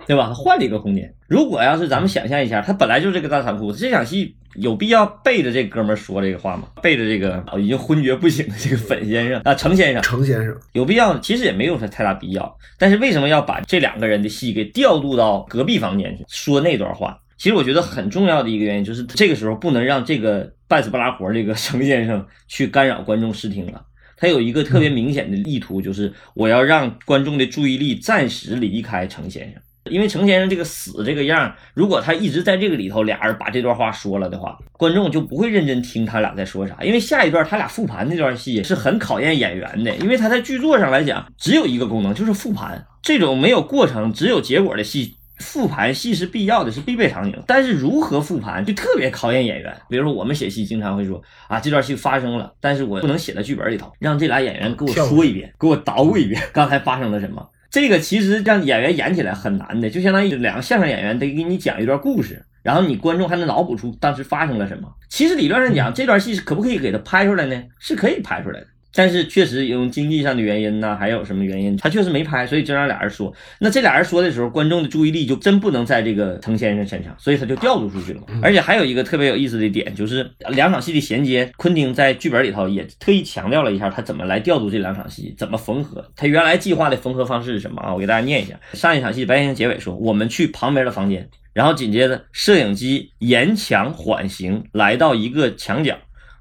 对吧？他换了一个空间。如果要是咱们想象一下，他本来就是这个大仓库，这场戏有必要背着这哥们儿说这个话吗？背着这个已经昏厥不醒的这个粉先生啊，程先生，程先生有必要？其实也没有太大必要。但是为什么要把这两个人的戏给调度到隔壁房间去说那段话？其实我觉得很重要的一个原因就是这个时候不能让这个半死不拉活这个程先生去干扰观众视听了。他有一个特别明显的意图，就是我要让观众的注意力暂时离开程先生，因为程先生这个死这个样，如果他一直在这个里头，俩人把这段话说了的话，观众就不会认真听他俩在说啥。因为下一段他俩复盘那段戏是很考验演员的，因为他在剧作上来讲只有一个功能，就是复盘。这种没有过程只有结果的戏。复盘戏是必要的，是必备场景，但是如何复盘就特别考验演员。比如说我们写戏经常会说啊，这段戏发生了，但是我不能写在剧本里头，让这俩演员给我说一遍，给我捣鼓一遍刚才发生了什么。这个其实让演员演起来很难的，就相当于两个相声演员得给你讲一段故事，然后你观众还能脑补出当时发生了什么。其实理论上讲，这段戏是可不可以给它拍出来呢？是可以拍出来的。但是确实因为经济上的原因呢，还有什么原因，他确实没拍，所以就让俩人说。那这俩人说的时候，观众的注意力就真不能在这个程先生身上，所以他就调度出去了。而且还有一个特别有意思的点，就是两场戏的衔接，昆汀在剧本里头也特意强调了一下，他怎么来调度这两场戏，怎么缝合。他原来计划的缝合方式是什么啊？我给大家念一下。上一场戏白先生结尾说：“我们去旁边的房间。”然后紧接着摄影机沿墙缓行，来到一个墙角。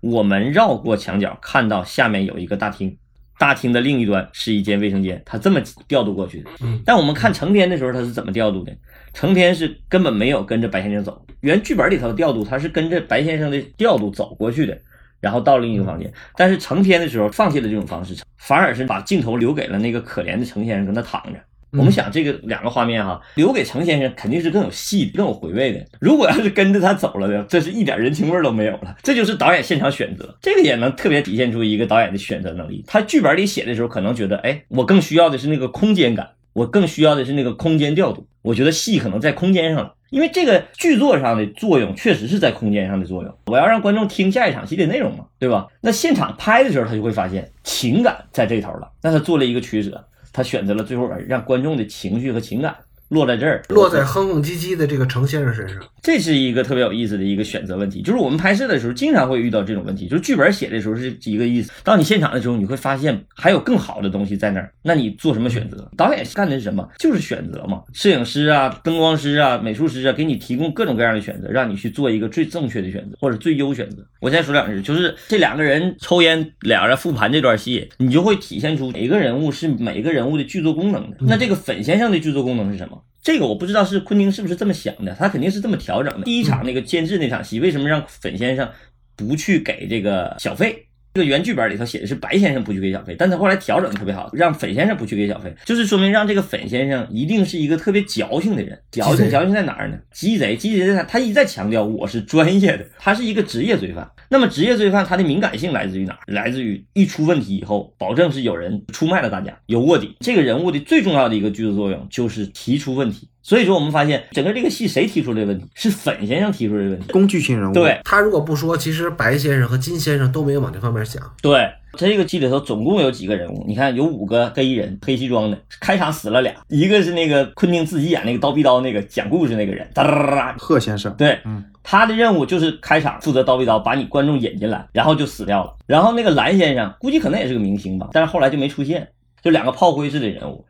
我们绕过墙角，看到下面有一个大厅，大厅的另一端是一间卫生间。他这么调度过去的。但我们看成片的时候，他是怎么调度的？成片是根本没有跟着白先生走。原剧本里头的调度，他是跟着白先生的调度走过去的，然后到另一个房间。但是成片的时候放弃了这种方式，反而是把镜头留给了那个可怜的程先生，跟他躺着。我们想这个两个画面哈，留给程先生肯定是更有戏、更有回味的。如果要是跟着他走了的，这是一点人情味都没有了。这就是导演现场选择，这个也能特别体现出一个导演的选择能力。他剧本里写的时候，可能觉得，哎，我更需要的是那个空间感，我更需要的是那个空间调度。我觉得戏可能在空间上了，因为这个剧作上的作用确实是在空间上的作用。我要让观众听下一场戏的内容嘛，对吧？那现场拍的时候，他就会发现情感在这头了，那他做了一个取舍。他选择了最后让观众的情绪和情感。落在这儿，落在哼哼唧唧的这个程先生身上，这是一个特别有意思的一个选择问题。就是我们拍摄的时候，经常会遇到这种问题。就是剧本写的时候是一个意思，到你现场的时候，你会发现还有更好的东西在那儿。那你做什么选择？导演干的是什么？就是选择嘛。摄影师啊，灯光师啊，美术师啊，给你提供各种各样的选择，让你去做一个最正确的选择或者最优选择。我先说两句，就是这两个人抽烟，俩人复盘这段戏，你就会体现出每个人物是每个人物的剧作功能的。那这个粉先生的剧作功能是什么？这个我不知道是昆汀是不是这么想的，他肯定是这么调整的。第一场那个监制那场戏，为什么让粉先生不去给这个小费？这个原剧本里头写的是白先生不去给小费，但他后来调整的特别好，让粉先生不去给小费，就是说明让这个粉先生一定是一个特别矫情的人。矫情矫情在哪儿呢？鸡贼鸡贼在他一再强调我是专业的，他是一个职业罪犯。那么职业罪犯他的敏感性来自于哪儿？来自于一出问题以后，保证是有人出卖了大家，有卧底。这个人物的最重要的一个剧作作用就是提出问题。所以说，我们发现整个这个戏谁提出这个问题？是粉先生提出这个问题，工具性人物。对他如果不说，其实白先生和金先生都没有往这方面想。对，这个剧里头总共有几个人物？你看有五个黑衣人，黑西装的。开场死了俩，一个是那个昆汀自己演那个刀逼刀那个讲故事那个人，哒哒哒哒。贺先生。对，嗯，他的任务就是开场负责刀逼刀，把你观众引进来，然后就死掉了。然后那个蓝先生估计可能也是个明星吧，但是后来就没出现，就两个炮灰式的人物。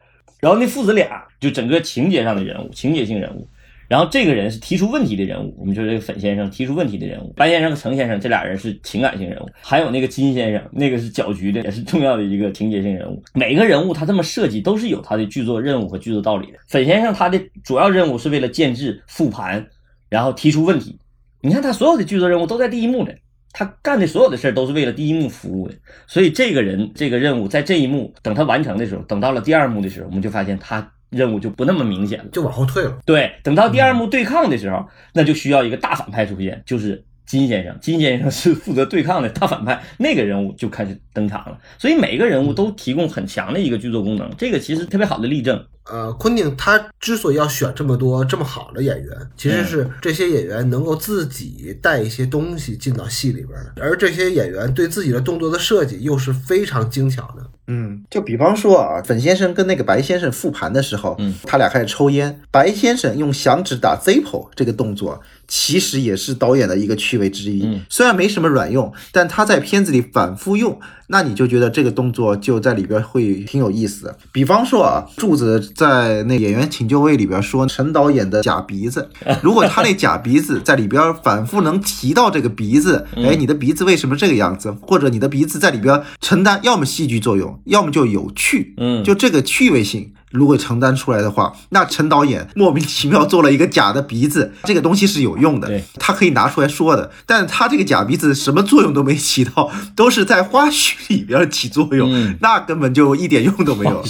然后那父子俩就整个情节上的人物，情节性人物。然后这个人是提出问题的人物，我们说这个粉先生提出问题的人物，白先生和程先生这俩人是情感性人物，还有那个金先生，那个是搅局的，也是重要的一个情节性人物。每个人物他这么设计都是有他的剧作任务和剧作道理的。粉先生他的主要任务是为了建制、复盘，然后提出问题。你看他所有的剧作任务都在第一幕的。他干的所有的事儿都是为了第一幕服务的，所以这个人这个任务在这一幕等他完成的时候，等到了第二幕的时候，我们就发现他任务就不那么明显了，就往后退了。对，等到第二幕对抗的时候，那就需要一个大反派出现，就是金先生。金先生是负责对抗的大反派，那个人物就开始登场了。所以每个人物都提供很强的一个剧作功能，这个其实特别好的例证。呃，昆汀他之所以要选这么多这么好的演员，其实是这些演员能够自己带一些东西进到戏里边的，而这些演员对自己的动作的设计又是非常精巧的。嗯，就比方说啊，粉先生跟那个白先生复盘的时候，嗯，他俩开始抽烟，白先生用响指打 Zippo 这个动作，其实也是导演的一个趣味之一。虽然没什么卵用，但他在片子里反复用，那你就觉得这个动作就在里边会挺有意思。比方说啊，柱子在那演员请就位里边说陈导演的假鼻子，[laughs] 如果他那假鼻子在里边反复能提到这个鼻子，哎，你的鼻子为什么这个样子？或者你的鼻子在里边承担要么戏剧作用。要么就有趣，嗯，就这个趣味性，如果承担出来的话，那陈导演莫名其妙做了一个假的鼻子，这个东西是有用的，他可以拿出来说的。但他这个假鼻子什么作用都没起到，[laughs] 都是在花絮里边起作用，那根本就一点用都没有。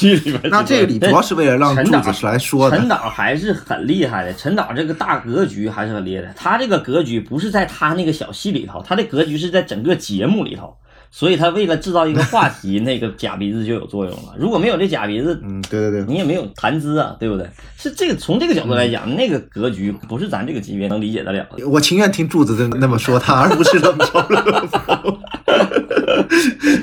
那这个里主要是为了让柱子来说的。陈导还是很厉害的，陈导这个大格局还是很厉害的。他这个格局不是在他那个小戏里头，他的格局是在整个节目里头。所以他为了制造一个话题，那个假鼻子就有作用了。[laughs] 如果没有这假鼻子，嗯，对对对，你也没有谈资啊，对不对？是这个从这个角度来讲，那个格局不是咱这个级别能理解得了的。我情愿听柱子的那么说他，而不是冷嘲热讽。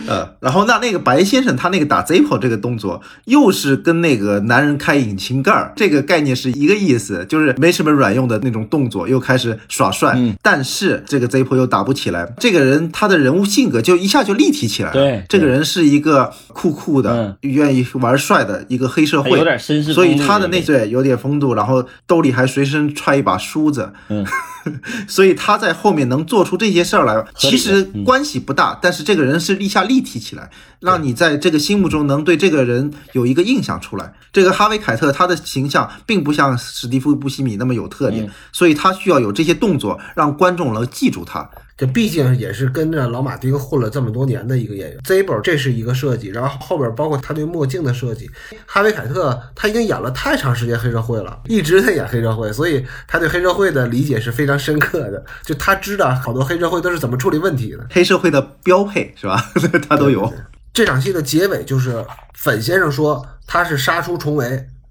呃，然后那那个白先生他那个打 Zippo 这个动作，又是跟那个男人开引擎盖儿这个概念是一个意思，就是没什么卵用的那种动作，又开始耍帅。但是这个 Zippo 又打不起来，这个人他的人物性格就一下就立体起来了。对，这个人是一个酷酷的，愿意玩帅的一个黑社会，有点绅士，所以他的那对有点风度，然后兜里还随身揣一把梳子。嗯。[laughs] 所以他在后面能做出这些事儿来，其实关系不大，但是这个人是立下立体起来，让你在这个心目中能对这个人有一个印象出来。这个哈维凯特他的形象并不像史蒂夫布西米那么有特点，所以他需要有这些动作让观众能记住他。这毕竟也是跟着老马丁混了这么多年的一个演员。Zippo 这是一个设计，然后后边包括他对墨镜的设计。哈维凯特他已经演了太长时间黑社会了，一直在演黑社会，所以他对黑社会的理解是非常深刻的。就他知道好多黑社会都是怎么处理问题的，黑社会的标配是吧？[laughs] 他都有。这场戏的结尾就是粉先生说他是杀出重围，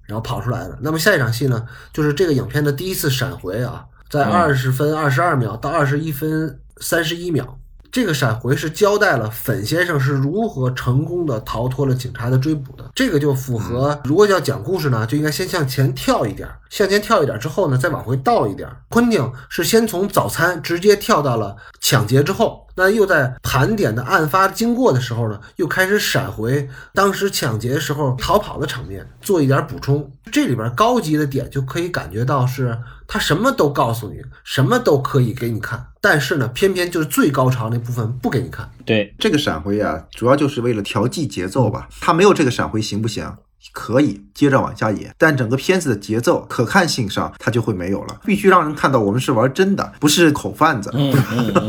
然后跑出来的。那么下一场戏呢，就是这个影片的第一次闪回啊，在二十分二十二秒到二十一分。三十一秒，这个闪回是交代了粉先生是如何成功的逃脱了警察的追捕的。这个就符合，如果要讲故事呢，就应该先向前跳一点，向前跳一点之后呢，再往回倒一点。昆汀是先从早餐直接跳到了抢劫之后。那又在盘点的案发经过的时候呢，又开始闪回当时抢劫时候逃跑的场面，做一点补充。这里边高级的点就可以感觉到是他什么都告诉你，什么都可以给你看，但是呢，偏偏就是最高潮那部分不给你看。对这个闪回啊，主要就是为了调剂节奏吧。他没有这个闪回行不行？可以接着往下演，但整个片子的节奏、可看性上，它就会没有了。必须让人看到我们是玩真的，不是口贩子。嗯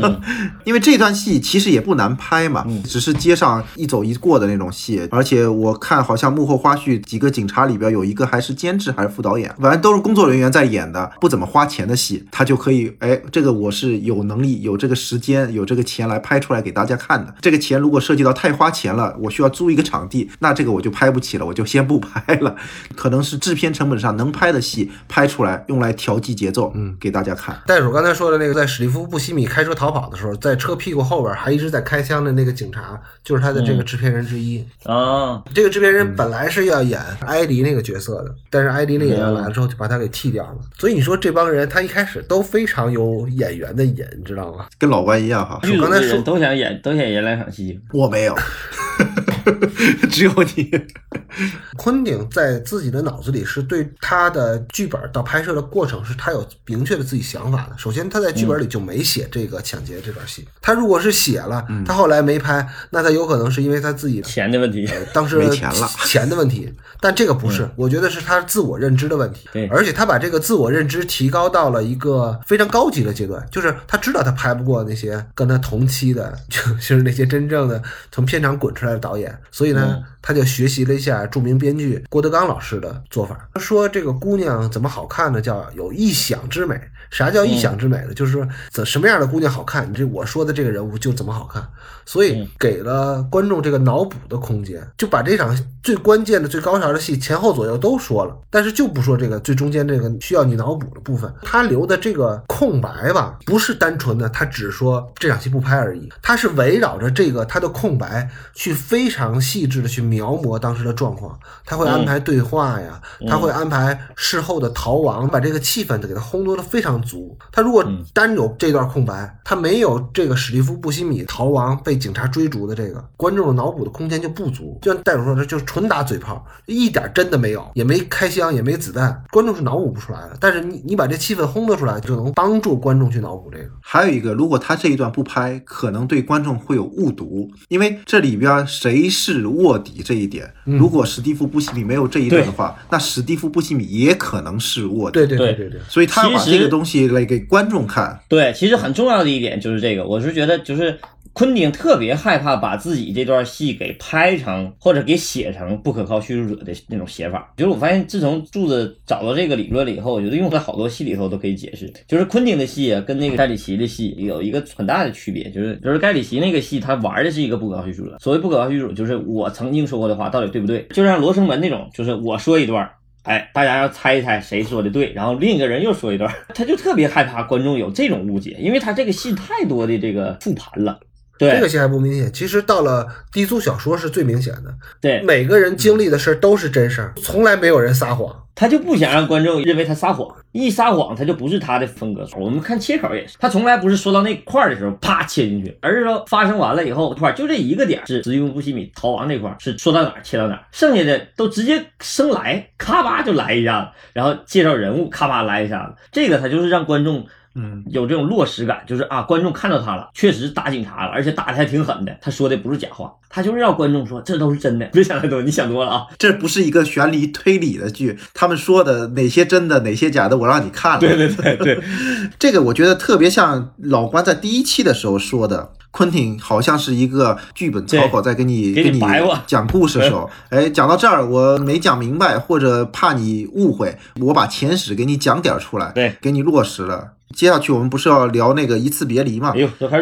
嗯 [laughs] 因为这段戏其实也不难拍嘛，只是街上一走一过的那种戏。而且我看好像幕后花絮，几个警察里边有一个还是监制还是副导演，反正都是工作人员在演的，不怎么花钱的戏，他就可以哎，这个我是有能力、有这个时间、有这个钱来拍出来给大家看的。这个钱如果涉及到太花钱了，我需要租一个场地，那这个我就拍不起了，我就先。不拍了，[laughs] 可能是制片成本上能拍的戏拍出来，用来调剂节奏，嗯，给大家看。袋鼠刚才说的那个，在史蒂夫·布西米开车逃跑的时候，在车屁股后边还一直在开枪的那个警察，就是他的这个制片人之一啊。这个制片人本来是要演艾迪那个角色的，但是艾迪那演员来了之后，就把他给替掉了。所以你说这帮人，他一开始都非常有演员的瘾，你知道吗？跟老关一样哈。我刚才说都想演，都想演两场戏。我没有，[laughs] [laughs] 只有你。昆汀在自己的脑子里是对他的剧本到拍摄的过程是他有明确的自己想法的。首先，他在剧本里就没写这个抢劫这段戏。他如果是写了，他后来没拍，那他有可能是因为他自己钱的问题，当时没钱了，钱的问题。但这个不是，我觉得是他自我认知的问题。对，而且他把这个自我认知提高到了一个非常高级的阶段，就是他知道他拍不过那些跟他同期的，就 [laughs] 就是那些真正的从片场滚出来的导演。所以呢，他就学习了一下著名编剧郭德纲老师的做法，他说这个姑娘怎么好看呢？叫有一想之美。啥叫一想之美呢？就是说怎什么样的姑娘好看，你这我说的这个人物就怎么好看，所以给了观众这个脑补的空间，就把这场最关键的、最高潮的戏前后左右都说了，但是就不说这个最中间这个需要你脑补的部分。他留的这个空白吧，不是单纯的他只说这场戏不拍而已，他是围绕着这个他的空白去非常细致的去描摹当时的状况，他会安排对话呀，他会安排事后的逃亡，把这个气氛给他烘托的非常。足，他如果单有这段空白，他没有这个史蒂夫·布西米逃亡被警察追逐的这个观众的脑补的空间就不足。就像戴主说的，就是纯打嘴炮，一点真的没有，也没开箱，也没子弹，观众是脑补不出来的。但是你你把这气氛烘托出来，就能帮助观众去脑补这个。还有一个，如果他这一段不拍，可能对观众会有误读，因为这里边谁是卧底这一点，如果史蒂夫·布西米没有这一点的话，那史蒂夫·布西米也可能是卧底。对对对对对，所以他要把这个东西。来给观众看，对，其实很重要的一点就是这个，我是觉得就是昆汀特别害怕把自己这段戏给拍成或者给写成不可靠叙述者的那种写法。就是我发现，自从柱子找到这个理论了以后，我觉得用在好多戏里头都可以解释。就是昆汀的戏啊，跟那个盖里奇的戏有一个很大的区别，就是就是盖里奇那个戏，他玩的是一个不可靠叙述者。所谓不可靠叙述，就是我曾经说过的话到底对不对？就像罗生门那种，就是我说一段。哎，大家要猜一猜谁说的对，然后另一个人又说一段，[laughs] 他就特别害怕观众有这种误解，因为他这个戏太多的这个复盘了。对，这个戏还不明显，其实到了低俗小说是最明显的。对，每个人经历的事都是真事儿，从来没有人撒谎。他就不想让观众认为他撒谎，一撒谎他就不是他的风格。我们看切口也是，他从来不是说到那块儿的时候啪切进去，而是说发生完了以后，块就这一个点是史蒂夫·布西米逃亡那块儿是说到哪儿切到哪儿，剩下的都直接生来咔吧就来一下子，然后介绍人物咔吧来一下子，这个他就是让观众。嗯，有这种落实感，就是啊，观众看到他了，确实打警察了，而且打的还挺狠的。他说的不是假话，他就是让观众说这都是真的。[laughs] 别想太多，你想多了啊。这不是一个悬疑推理的剧，他们说的哪些真的，哪些假的，我让你看了。对对对对，[laughs] 这个我觉得特别像老关在第一期的时候说的，昆汀好像是一个剧本操稿在给你给你讲故事的时候，[laughs] 哎，讲到这儿我没讲明白，或者怕你误会，我把前史给你讲点出来，对，给你落实了。接下去我们不是要聊那个一次别离嘛？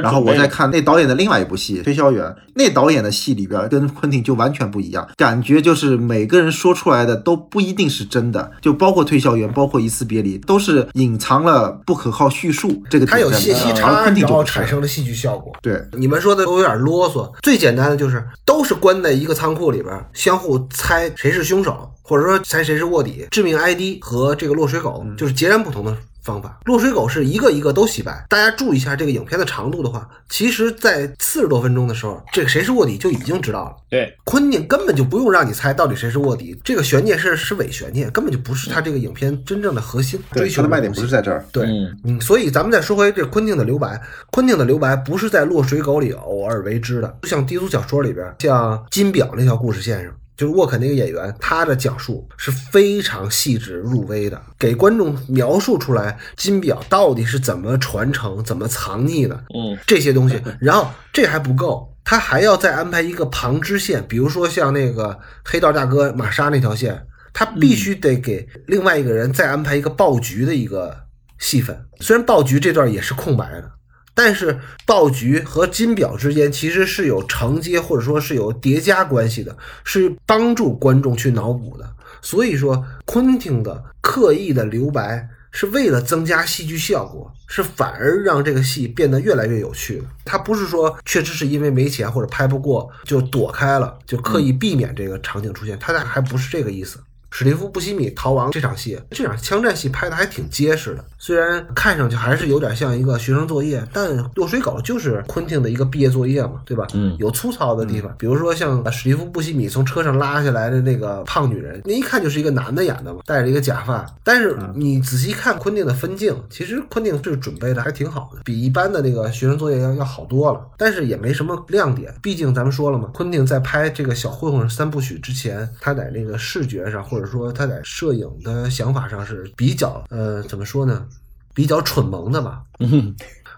然后我再看那导演的另外一部戏《推销员》，那导演的戏里边跟昆汀就完全不一样，感觉就是每个人说出来的都不一定是真的，就包括《推销员》，包括《一次别离》，都是隐藏了不可靠叙述。这个他有信息差，然后产生了戏剧效果。对，你们说的都有点啰嗦。最简单的就是都是关在一个仓库里边，相互猜谁是凶手，或者说猜谁是卧底。致命 ID 和这个落水狗就是截然不同的。方法落水狗是一个一个都洗白。大家注意一下这个影片的长度的话，其实，在四十多分钟的时候，这个谁是卧底就已经知道了。对，昆汀根本就不用让你猜到底谁是卧底，这个悬念是是伪悬念，根本就不是他这个影片真正的核心追求的卖点不是在这儿。对，嗯，所以咱们再说回这昆汀的留白，昆汀的留白不是在落水狗里偶尔为之的，就像低俗小说里边，像金表那条故事线上。就是沃肯那个演员，他的讲述是非常细致入微的，给观众描述出来金表到底是怎么传承、怎么藏匿的，嗯，这些东西。然后这还不够，他还要再安排一个旁支线，比如说像那个黑道大哥玛莎那条线，他必须得给另外一个人再安排一个爆菊的一个戏份。虽然爆菊这段也是空白的。但是爆菊和金表之间其实是有承接或者说是有叠加关系的，是帮助观众去脑补的。所以说，昆汀的刻意的留白是为了增加戏剧效果，是反而让这个戏变得越来越有趣。他不是说确实是因为没钱或者拍不过就躲开了，就刻意避免这个场景出现，他还不是这个意思。史蒂夫·布西米逃亡这场戏，这场枪战戏拍的还挺结实的。虽然看上去还是有点像一个学生作业，但《落水狗》就是昆汀的一个毕业作业嘛，对吧？嗯，有粗糙的地方，比如说像史蒂夫·布西米从车上拉下来的那个胖女人，那一看就是一个男的演的嘛，戴着一个假发。但是你仔细看昆汀的分镜，其实昆汀是准备的还挺好的，比一般的那个学生作业要要好多了。但是也没什么亮点，毕竟咱们说了嘛，昆汀在拍这个小混混三部曲之前，他在那个视觉上或者或者说他在摄影的想法上是比较呃怎么说呢，比较蠢萌的吧。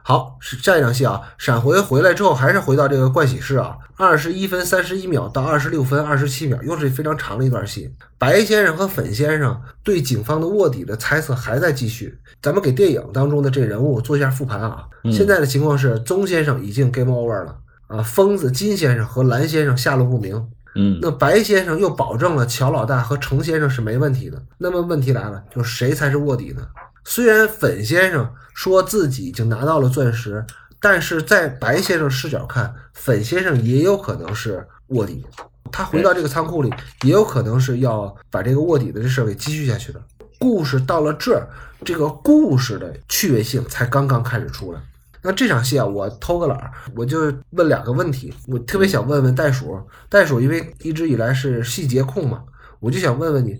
好，是下一场戏啊，闪回回来之后，还是回到这个盥洗室啊。二十一分三十一秒到二十六分二十七秒，又是非常长的一段戏。白先生和粉先生对警方的卧底的猜测还在继续。咱们给电影当中的这人物做一下复盘啊。现在的情况是，宗先生已经 game over 了啊，疯子金先生和蓝先生下落不明。嗯，那白先生又保证了乔老大和程先生是没问题的。那么问题来了，就是谁才是卧底呢？虽然粉先生说自己已经拿到了钻石，但是在白先生视角看，粉先生也有可能是卧底。他回到这个仓库里，也有可能是要把这个卧底的这事儿给继续下去的。故事到了这儿，这个故事的趣味性才刚刚开始出来。那这场戏啊，我偷个懒儿，我就问两个问题。我特别想问问袋鼠，袋鼠因为一直以来是细节控嘛，我就想问问你。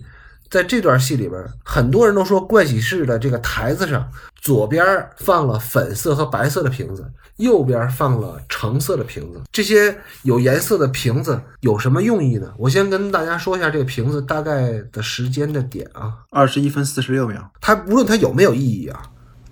在这段戏里边，很多人都说盥洗室的这个台子上，左边放了粉色和白色的瓶子，右边放了橙色的瓶子。这些有颜色的瓶子有什么用意呢？我先跟大家说一下这个瓶子大概的时间的点啊，二十一分四十六秒。它无论它有没有意义啊，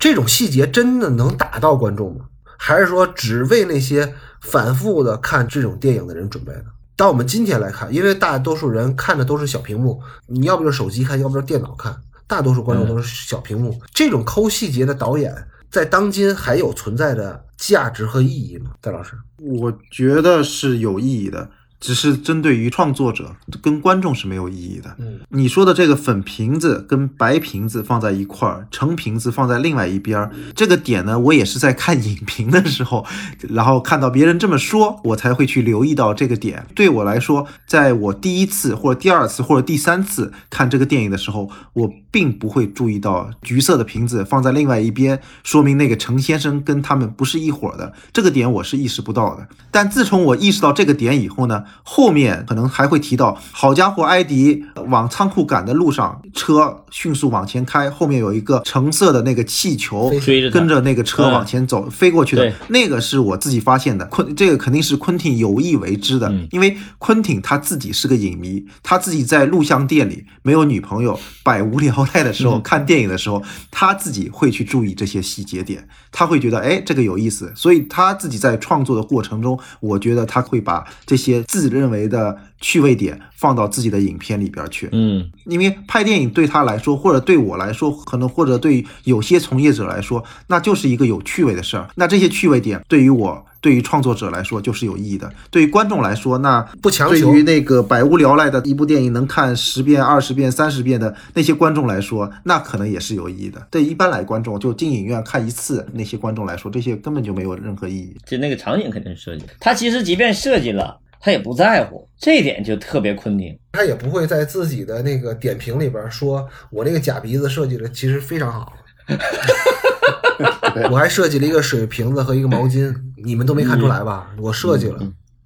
这种细节真的能打到观众吗？还是说只为那些反复的看这种电影的人准备的？到我们今天来看，因为大多数人看的都是小屏幕，你要不就是手机看，要不就是电脑看，大多数观众都是小屏幕。这种抠细节的导演，在当今还有存在的价值和意义吗？戴老师，我觉得是有意义的。只是针对于创作者跟观众是没有意义的。嗯，你说的这个粉瓶子跟白瓶子放在一块儿，橙瓶子放在另外一边儿，这个点呢，我也是在看影评的时候，然后看到别人这么说，我才会去留意到这个点。对我来说，在我第一次或者第二次或者第三次看这个电影的时候，我并不会注意到橘色的瓶子放在另外一边，说明那个程先生跟他们不是一伙的。这个点我是意识不到的。但自从我意识到这个点以后呢？后面可能还会提到，好家伙，艾迪往仓库赶的路上，车迅速往前开，后面有一个橙色的那个气球跟着那个车往前走，飞过去的那个是我自己发现的。昆这个肯定是昆汀有意为之的，因为昆汀他自己是个影迷，他自己在录像店里没有女朋友，百无聊赖的时候看电影的时候，他自己会去注意这些细节点，他会觉得哎这个有意思，所以他自己在创作的过程中，我觉得他会把这些自认为的趣味点放到自己的影片里边去，嗯，因为拍电影对他来说，或者对我来说，可能或者对有些从业者来说，那就是一个有趣味的事儿。那这些趣味点对于我，对于创作者来说就是有意义的；对于观众来说，那不强求。对于那个百无聊赖的一部电影能看十遍、二十遍、三十遍的那些观众来说，那可能也是有意义的。对一般来观众就进影院看一次，那些观众来说，这些根本就没有任何意义。就那个场景肯定是设计，他其实即便设计了。他也不在乎这一点，就特别昆汀。他也不会在自己的那个点评里边说：“我这个假鼻子设计的其实非常好。[laughs] ”我还设计了一个水瓶子和一个毛巾，你们都没看出来吧？我设计了。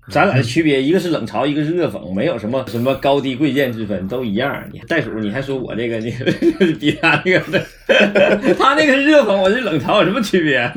咱俩的区别，一个是冷嘲，一个是热讽，没有什么什么高低贵贱之分，都一样。你袋鼠，你还说我这个，你 [laughs] 比他那个，[laughs] 他那个是热讽，我是冷嘲，有什么区别？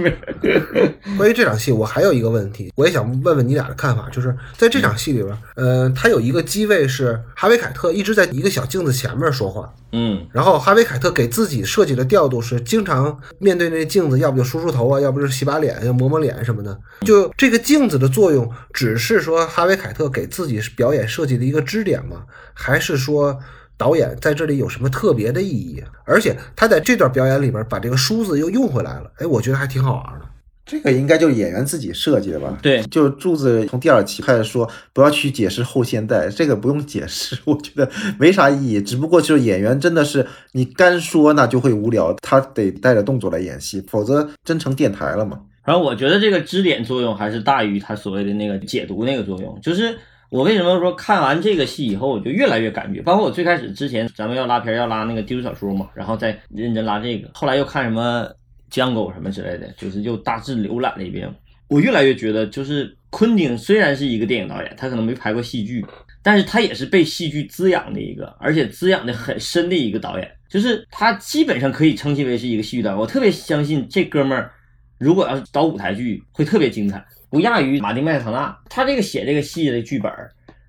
[laughs] 关于这场戏，我还有一个问题，我也想问问你俩的看法，就是在这场戏里边，呃，他有一个机位是哈维凯特一直在一个小镜子前面说话，嗯，然后哈维凯特给自己设计的调度是经常面对那镜子，要不就梳梳头啊，要不就洗把脸，要抹抹脸什么的，就这个镜子的作用只是。是说哈维凯特给自己表演设计的一个支点吗？还是说导演在这里有什么特别的意义？而且他在这段表演里边把这个梳子又用回来了，哎，我觉得还挺好玩的。这个应该就是演员自己设计的吧？对，就是柱子从第二期开始说不要去解释后现代，这个不用解释，我觉得没啥意义。只不过就是演员真的是你干说那就会无聊，他得带着动作来演戏，否则真成电台了嘛。然后我觉得这个支点作用还是大于他所谓的那个解读那个作用。就是我为什么说看完这个戏以后，我就越来越感觉，包括我最开始之前咱们要拉片要拉那个《丢小说》嘛，然后再认真拉这个，后来又看什么《江狗》什么之类的，就是又大致浏览了一遍。我越来越觉得，就是昆汀虽然是一个电影导演，他可能没拍过戏剧，但是他也是被戏剧滋养的一个，而且滋养的很深的一个导演。就是他基本上可以称其为是一个戏剧导演。我特别相信这哥们儿。如果要是导舞台剧，会特别精彩，不亚于马丁麦特纳。他这个写这个戏的剧本，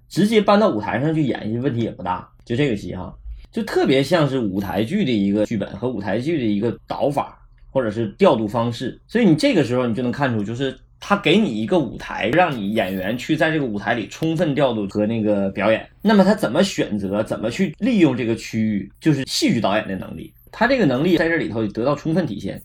直接搬到舞台上去演，问题也不大。就这个戏哈，就特别像是舞台剧的一个剧本和舞台剧的一个导法。或者是调度方式，所以你这个时候你就能看出，就是他给你一个舞台，让你演员去在这个舞台里充分调度和那个表演。那么他怎么选择，怎么去利用这个区域，就是戏剧导演的能力。他这个能力在这里头得到充分体现。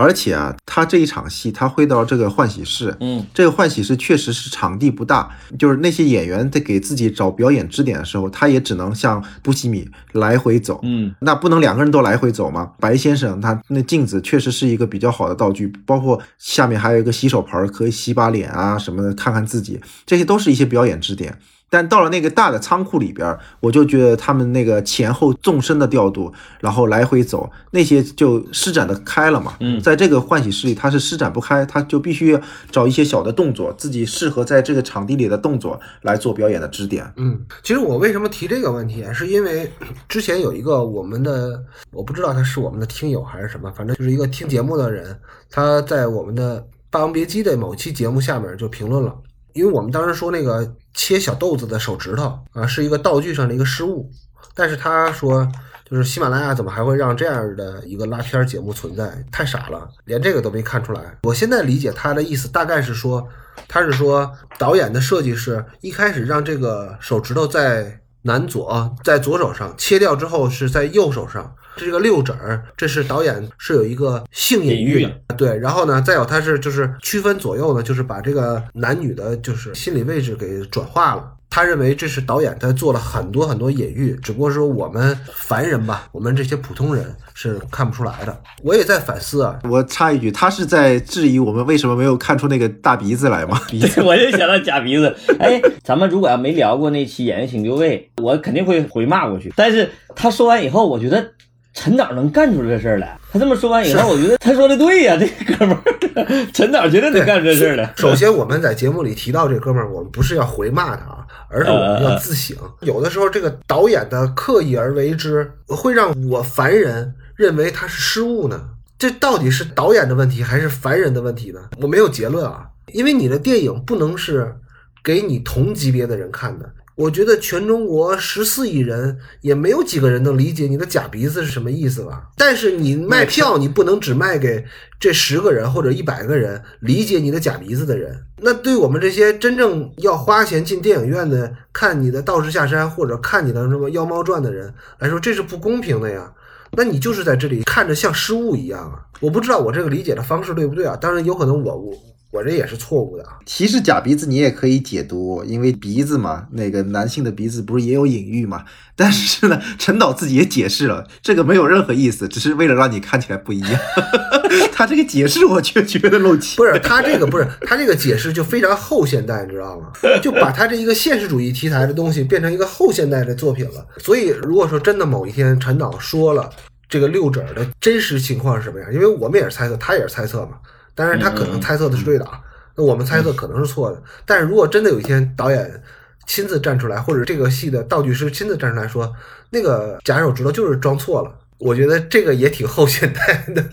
而且啊，他这一场戏，他会到这个换洗室，嗯，这个换洗室确实是场地不大，就是那些演员在给自己找表演支点的时候，他也只能像布西米来回走，嗯，那不能两个人都来回走吗？白先生他那镜子确实是一个比较好的道具，包括下面还有一个洗手盆可以洗把脸啊什么的，看看自己，这些都是一些表演支点。但到了那个大的仓库里边，我就觉得他们那个前后纵深的调度，然后来回走那些就施展的开了嘛。嗯，在这个换洗室里，他是施展不开，他就必须找一些小的动作，自己适合在这个场地里的动作来做表演的支点。嗯，其实我为什么提这个问题，是因为之前有一个我们的，我不知道他是我们的听友还是什么，反正就是一个听节目的人，他在我们的《霸王别姬》的某期节目下面就评论了。因为我们当时说那个切小豆子的手指头啊是一个道具上的一个失误，但是他说就是喜马拉雅怎么还会让这样的一个拉片节目存在？太傻了，连这个都没看出来。我现在理解他的意思大概是说，他是说导演的设计是一开始让这个手指头在南左，在左手上切掉之后是在右手上。这个六指儿，这是导演是有一个性隐喻的，对。然后呢，再有他是就是区分左右呢，就是把这个男女的，就是心理位置给转化了。他认为这是导演他做了很多很多隐喻，只不过说我们凡人吧，我们这些普通人是看不出来的。我也在反思啊。我插一句，他是在质疑我们为什么没有看出那个大鼻子来吗？对，[laughs] 我就想到假鼻子。哎，咱们如果要没聊过那期《演员请就位》，我肯定会回骂过去。但是他说完以后，我觉得。陈导能干出这事儿来？他这么说完以后，我觉得他说的对呀，这哥们儿，陈导绝对能干出这事儿来。首先，我们在节目里提到这哥们儿，我们不是要回骂他啊，而是我们要自省。有的时候，这个导演的刻意而为之，会让我凡人认为他是失误呢。这到底是导演的问题，还是凡人的问题呢？我没有结论啊，因为你的电影不能是给你同级别的人看的。我觉得全中国十四亿人也没有几个人能理解你的假鼻子是什么意思吧？但是你卖票，你不能只卖给这十个人或者一百个人理解你的假鼻子的人。那对我们这些真正要花钱进电影院的看你的《道士下山》或者看你的什么《妖猫传》的人来说，这是不公平的呀。那你就是在这里看着像失误一样啊！我不知道我这个理解的方式对不对啊？当然有可能我我。我这也是错误的啊！其实假鼻子你也可以解读，因为鼻子嘛，那个男性的鼻子不是也有隐喻嘛？但是呢，陈导自己也解释了，这个没有任何意思，只是为了让你看起来不一样。[laughs] 他这个解释我却觉得漏气。不是他这个不是他这个解释就非常后现代，你知道吗？就把他这一个现实主义题材的东西变成一个后现代的作品了。所以如果说真的某一天陈导说了这个六指的真实情况是什么样，因为我们也是猜测，他也是猜测嘛。但是他可能猜测的是对的啊，那我们猜测可能是错的。但是如果真的有一天导演亲自站出来，或者这个戏的道具师亲自站出来说，那个假手指头就是装错了，我觉得这个也挺后现代的，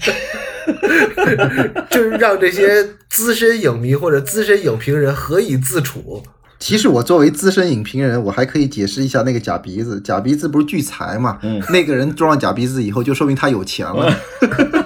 [laughs] 就是让这些资深影迷或者资深影评人何以自处？其实我作为资深影评人，我还可以解释一下那个假鼻子。假鼻子不是聚财嘛？嗯，那个人装了假鼻子以后，就说明他有钱了。[laughs]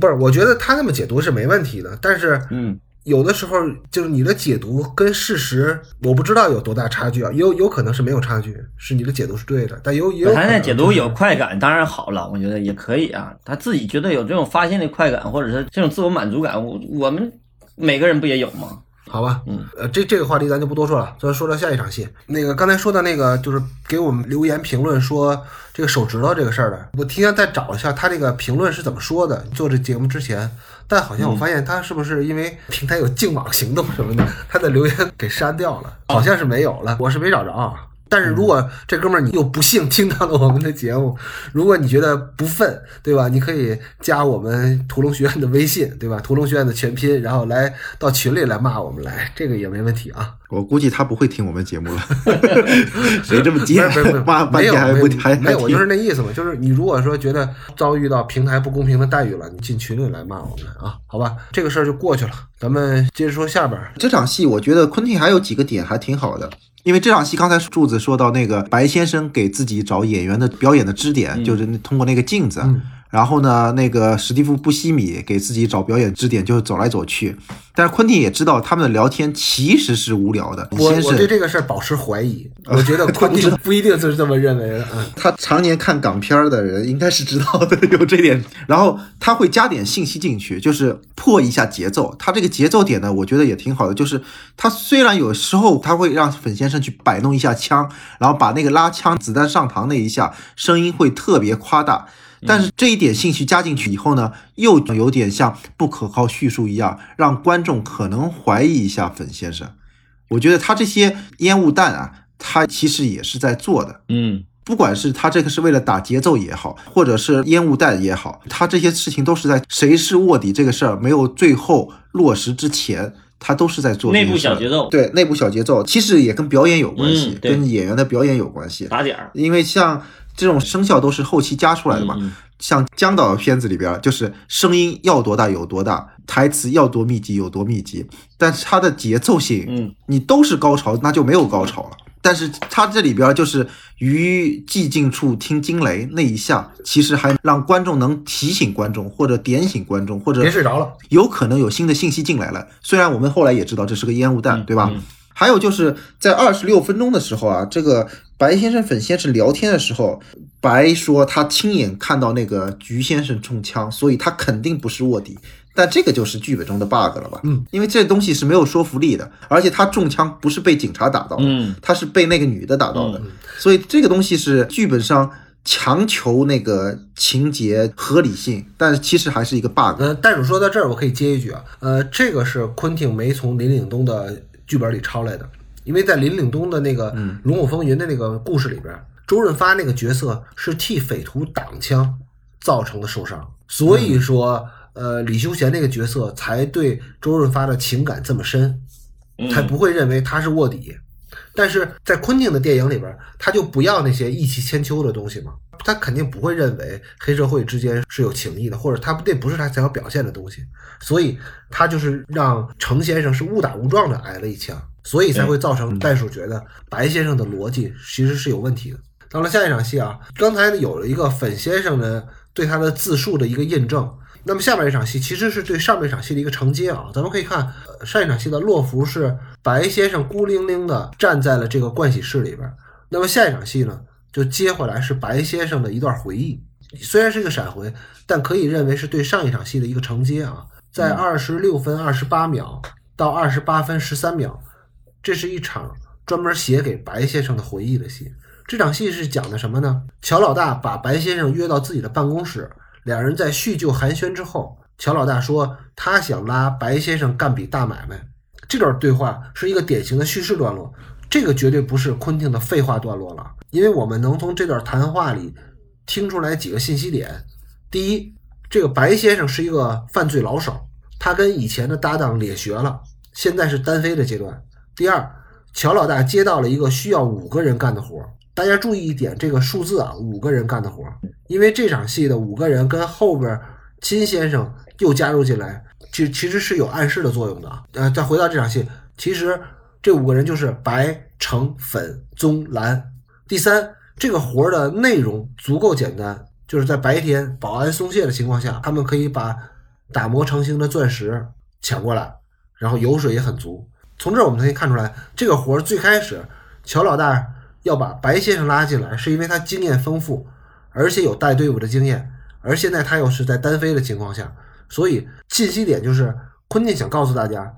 不是，我觉得他那么解读是没问题的，但是，嗯，有的时候就是你的解读跟事实，我不知道有多大差距啊，有有可能是没有差距，是你的解读是对的，但有有他那解读有快感，当然好了，我觉得也可以啊，他自己觉得有这种发现的快感，或者是这种自我满足感，我我们每个人不也有吗？好吧，嗯，呃，这这个话题咱就不多说了，咱说到下一场戏。那个刚才说的那个，就是给我们留言评论说这个手指头这个事儿的，我提前再找一下他这个评论是怎么说的。做这节目之前，但好像我发现他是不是因为平台有净网行动什么的，他的留言给删掉了，好像是没有了，我是没找着啊。但是如果这哥们儿你又不幸听到了我们的节目，[laughs] 如果你觉得不忿，对吧？你可以加我们屠龙学院的微信，对吧？屠龙学院的全拼，然后来到群里来骂我们来，这个也没问题啊。我估计他不会听我们节目了，[laughs] [laughs] 谁这么贱？不是不是，骂半天还不还没有，我就是那意思嘛。就是你如果说觉得遭遇到平台不公平的待遇了，你进群里来骂我们啊，好吧？这个事儿就过去了，咱们接着说下边。这场戏我觉得昆汀还有几个点还挺好的。因为这场戏，刚才柱子说到那个白先生给自己找演员的表演的支点，就是通过那个镜子。然后呢，那个史蒂夫·布西米给自己找表演支点，就走来走去。但是昆汀也知道他们的聊天其实是无聊的。我我对这个事儿保持怀疑，我觉得昆汀 [laughs] 不一定就是这么认为的。嗯，他常年看港片的人应该是知道的有这点。然后他会加点信息进去，就是破一下节奏。他这个节奏点呢，我觉得也挺好的。就是他虽然有时候他会让粉先生去摆弄一下枪，然后把那个拉枪子弹上膛那一下声音会特别夸大。但是这一点信息加进去以后呢，又有点像不可靠叙述一样，让观众可能怀疑一下粉先生。我觉得他这些烟雾弹啊，他其实也是在做的。嗯，不管是他这个是为了打节奏也好，或者是烟雾弹也好，他这些事情都是在谁是卧底这个事儿没有最后落实之前，他都是在做内部小节奏。对，内部小节奏其实也跟表演有关系，跟演员的表演有关系。打点儿，因为像。这种声效都是后期加出来的嘛？像江导的片子里边，就是声音要多大有多大，台词要多密集有多密集，但是它的节奏性，嗯，你都是高潮，那就没有高潮了。但是它这里边就是于寂静处听惊雷那一下，其实还让观众能提醒观众，或者点醒观众，或者别睡着了，有可能有新的信息进来了。虽然我们后来也知道这是个烟雾弹，对吧？还有就是在二十六分钟的时候啊，这个白先生粉先生聊天的时候，白说他亲眼看到那个菊先生中枪，所以他肯定不是卧底。但这个就是剧本中的 bug 了吧？嗯，因为这东西是没有说服力的，而且他中枪不是被警察打到的，他是被那个女的打到的，所以这个东西是剧本上强求那个情节合理性，但其实还是一个 bug。呃，袋鼠说到这儿，我可以接一句啊，呃，这个是昆汀没从林岭东的。剧本里抄来的，因为在林岭东的那个《龙虎风云》的那个故事里边，周润发那个角色是替匪徒挡枪造成的受伤，所以说，呃，李修贤那个角色才对周润发的情感这么深，才不会认为他是卧底。但是在昆汀的电影里边，他就不要那些意气千秋的东西嘛，他肯定不会认为黑社会之间是有情谊的，或者他那不是他想要表现的东西，所以他就是让程先生是误打误撞的挨了一枪，所以才会造成袋鼠觉得白先生的逻辑其实是有问题的。到了下一场戏啊，刚才呢有了一个粉先生的对他的自述的一个印证。那么下面一场戏其实是对上面一场戏的一个承接啊，咱们可以看上一场戏的洛福是白先生孤零零的站在了这个盥洗室里边，那么下一场戏呢就接回来是白先生的一段回忆，虽然是一个闪回，但可以认为是对上一场戏的一个承接啊，在二十六分二十八秒到二十八分十三秒，这是一场专门写给白先生的回忆的戏。这场戏是讲的什么呢？乔老大把白先生约到自己的办公室。两人在叙旧寒暄之后，乔老大说他想拉白先生干笔大买卖。这段对话是一个典型的叙事段落，这个绝对不是昆汀的废话段落了，因为我们能从这段谈话里听出来几个信息点：第一，这个白先生是一个犯罪老手，他跟以前的搭档咧学了，现在是单飞的阶段；第二，乔老大接到了一个需要五个人干的活。大家注意一点，这个数字啊，五个人干的活，因为这场戏的五个人跟后边金先生又加入进来，其其实是有暗示的作用的。呃，再回到这场戏，其实这五个人就是白、橙、粉、棕、蓝。第三，这个活的内容足够简单，就是在白天保安松懈的情况下，他们可以把打磨成型的钻石抢过来，然后油水也很足。从这儿我们可以看出来，这个活最开始乔老大。要把白先生拉进来，是因为他经验丰富，而且有带队伍的经验，而现在他又是在单飞的情况下，所以信息点就是昆汀想告诉大家，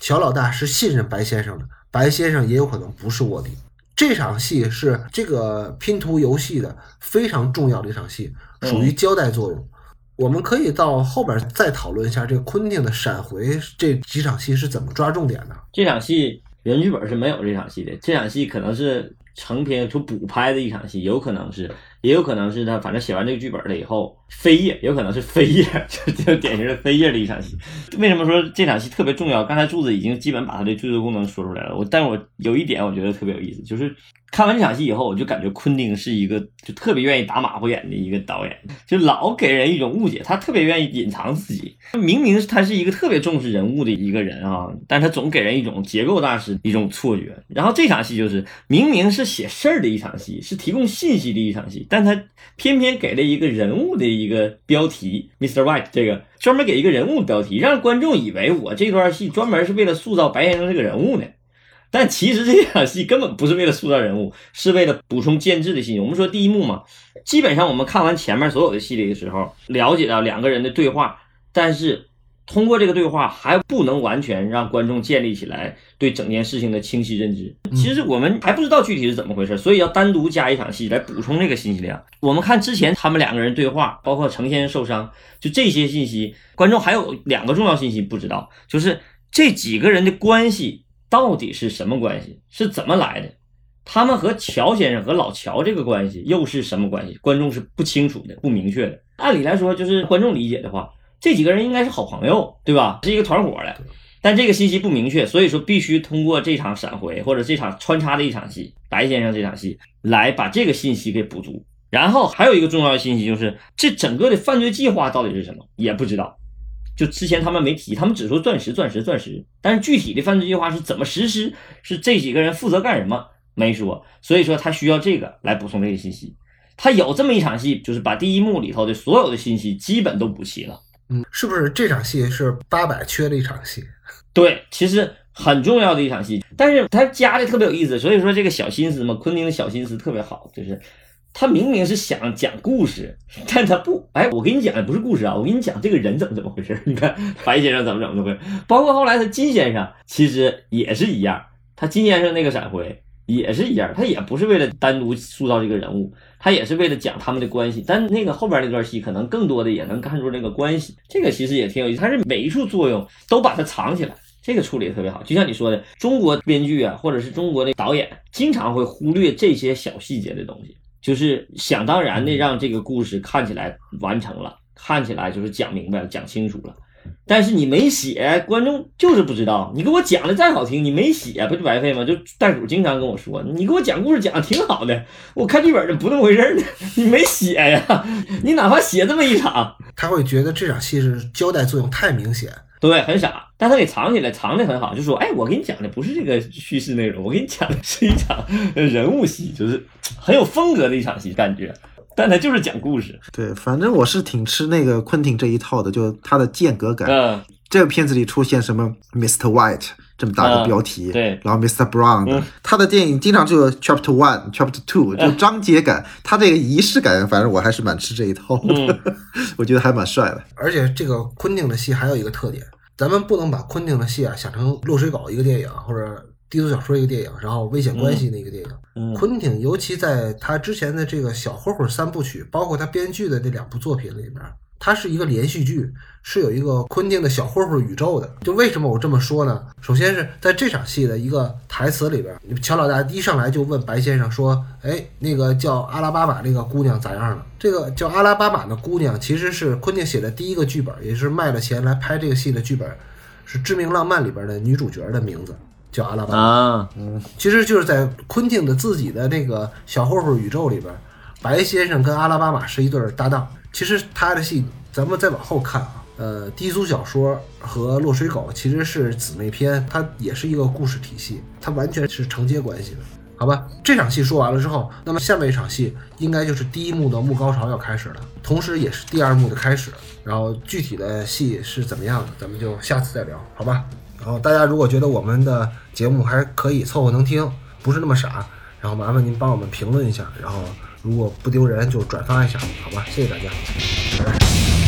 乔老大是信任白先生的，白先生也有可能不是卧底。这场戏是这个拼图游戏的非常重要的一场戏，属于交代作用。我们可以到后边再讨论一下这个昆汀的闪回这几场戏是怎么抓重点的。这场戏原剧本是没有这场戏的，这场戏可能是。成片就补拍的一场戏，有可能是，也有可能是他反正写完这个剧本了以后飞页，有可能是飞页，[laughs] 就就典型的飞页的一场戏。为什么说这场戏特别重要？刚才柱子已经基本把他的剧作功能说出来了。我，但我有一点我觉得特别有意思，就是。看完这场戏以后，我就感觉昆汀是一个就特别愿意打马虎眼的一个导演，就老给人一种误解，他特别愿意隐藏自己。明明他是一个特别重视人物的一个人啊，但他总给人一种结构大师一种错觉。然后这场戏就是明明是写事儿的一场戏，是提供信息的一场戏，但他偏偏给了一个人物的一个标题，Mr. White 这个专门给一个人物标题，让观众以为我这段戏专门是为了塑造白先生这个人物呢。但其实这场戏根本不是为了塑造人物，是为了补充建制的信息。我们说第一幕嘛，基本上我们看完前面所有的戏里的时候，了解到两个人的对话，但是通过这个对话还不能完全让观众建立起来对整件事情的清晰认知。其实我们还不知道具体是怎么回事，所以要单独加一场戏来补充这个信息量。我们看之前他们两个人对话，包括程先生受伤，就这些信息，观众还有两个重要信息不知道，就是这几个人的关系。到底是什么关系？是怎么来的？他们和乔先生和老乔这个关系又是什么关系？观众是不清楚的、不明确的。按理来说，就是观众理解的话，这几个人应该是好朋友，对吧？是一个团伙的。但这个信息不明确，所以说必须通过这场闪回或者这场穿插的一场戏，白先生这场戏来把这个信息给补足。然后还有一个重要的信息就是，这整个的犯罪计划到底是什么？也不知道。就之前他们没提，他们只说钻石、钻石、钻石，但是具体的犯罪计划是怎么实施，是这几个人负责干什么没说，所以说他需要这个来补充这个信息。他有这么一场戏，就是把第一幕里头的所有的信息基本都补齐了。嗯，是不是这场戏是八百缺的一场戏？[laughs] 对，其实很重要的一场戏，但是他加的特别有意思，所以说这个小心思嘛，昆汀的小心思特别好，就是。他明明是想讲故事，[laughs] 但他不。哎，我给你讲的不是故事啊，我给你讲这个人怎么怎么回事。[laughs] 你看白先生怎么怎么回事，包括后来他金先生其实也是一样。他金先生那个闪回也是一样，他也不是为了单独塑造这个人物，他也是为了讲他们的关系。但那个后边那段戏可能更多的也能看出那个关系。这个其实也挺有意思，他是每一处作用都把它藏起来，这个处理的特别好。就像你说的，中国编剧啊，或者是中国的导演，经常会忽略这些小细节的东西。就是想当然的让这个故事看起来完成了，看起来就是讲明白了、讲清楚了。但是你没写，观众就是不知道。你给我讲的再好听，你没写不就白费吗？就袋鼠经常跟我说，你给我讲故事讲的挺好的，我看剧本的不那么回事呢。你没写呀？[laughs] 你哪怕写这么一场，他会觉得这场戏是交代作用太明显。对，很傻，但他给藏起来，藏的很好。就说，哎，我给你讲的不是这个叙事内容，我给你讲的是一场 [laughs] 人物戏，就是很有风格的一场戏感觉。但他就是讲故事。对，反正我是挺吃那个昆汀这一套的，就他的间隔感。嗯。这个片子里出现什么 Mr. White 这么大的标题，对，然后 Mr. Brown，他的电影经常就有 Chapter One、Chapter Two，就章节感，他这个仪式感，反正我还是蛮吃这一套的，[laughs] 我觉得还蛮帅的。而且这个昆汀的戏还有一个特点。咱们不能把昆汀的戏啊想成《落水狗》一个电影，或者低俗小说一个电影，然后危险关系那个电影。昆汀尤其在他之前的这个小混混三部曲，包括他编剧的那两部作品里面。它是一个连续剧，是有一个昆汀的小混混宇宙的。就为什么我这么说呢？首先是在这场戏的一个台词里边，乔老大一上来就问白先生说：“哎，那个叫阿拉巴马那个姑娘咋样了？”这个叫阿拉巴马的姑娘其实是昆汀写的第一个剧本，也是卖了钱来拍这个戏的剧本，是《致命浪漫》里边的女主角的名字，叫阿拉巴马。嗯，其实就是在昆汀的自己的那个小混混宇宙里边，白先生跟阿拉巴马是一对搭档。其实他的戏，咱们再往后看啊，呃，低俗小说和落水狗其实是姊妹篇，它也是一个故事体系，它完全是承接关系的，好吧？这场戏说完了之后，那么下面一场戏应该就是第一幕的幕高潮要开始了，同时也是第二幕的开始。然后具体的戏是怎么样的，咱们就下次再聊，好吧？然后大家如果觉得我们的节目还可以凑合能听，不是那么傻，然后麻烦您帮我们评论一下，然后。如果不丢人，就转发一下，好吧？谢谢大家，拜拜。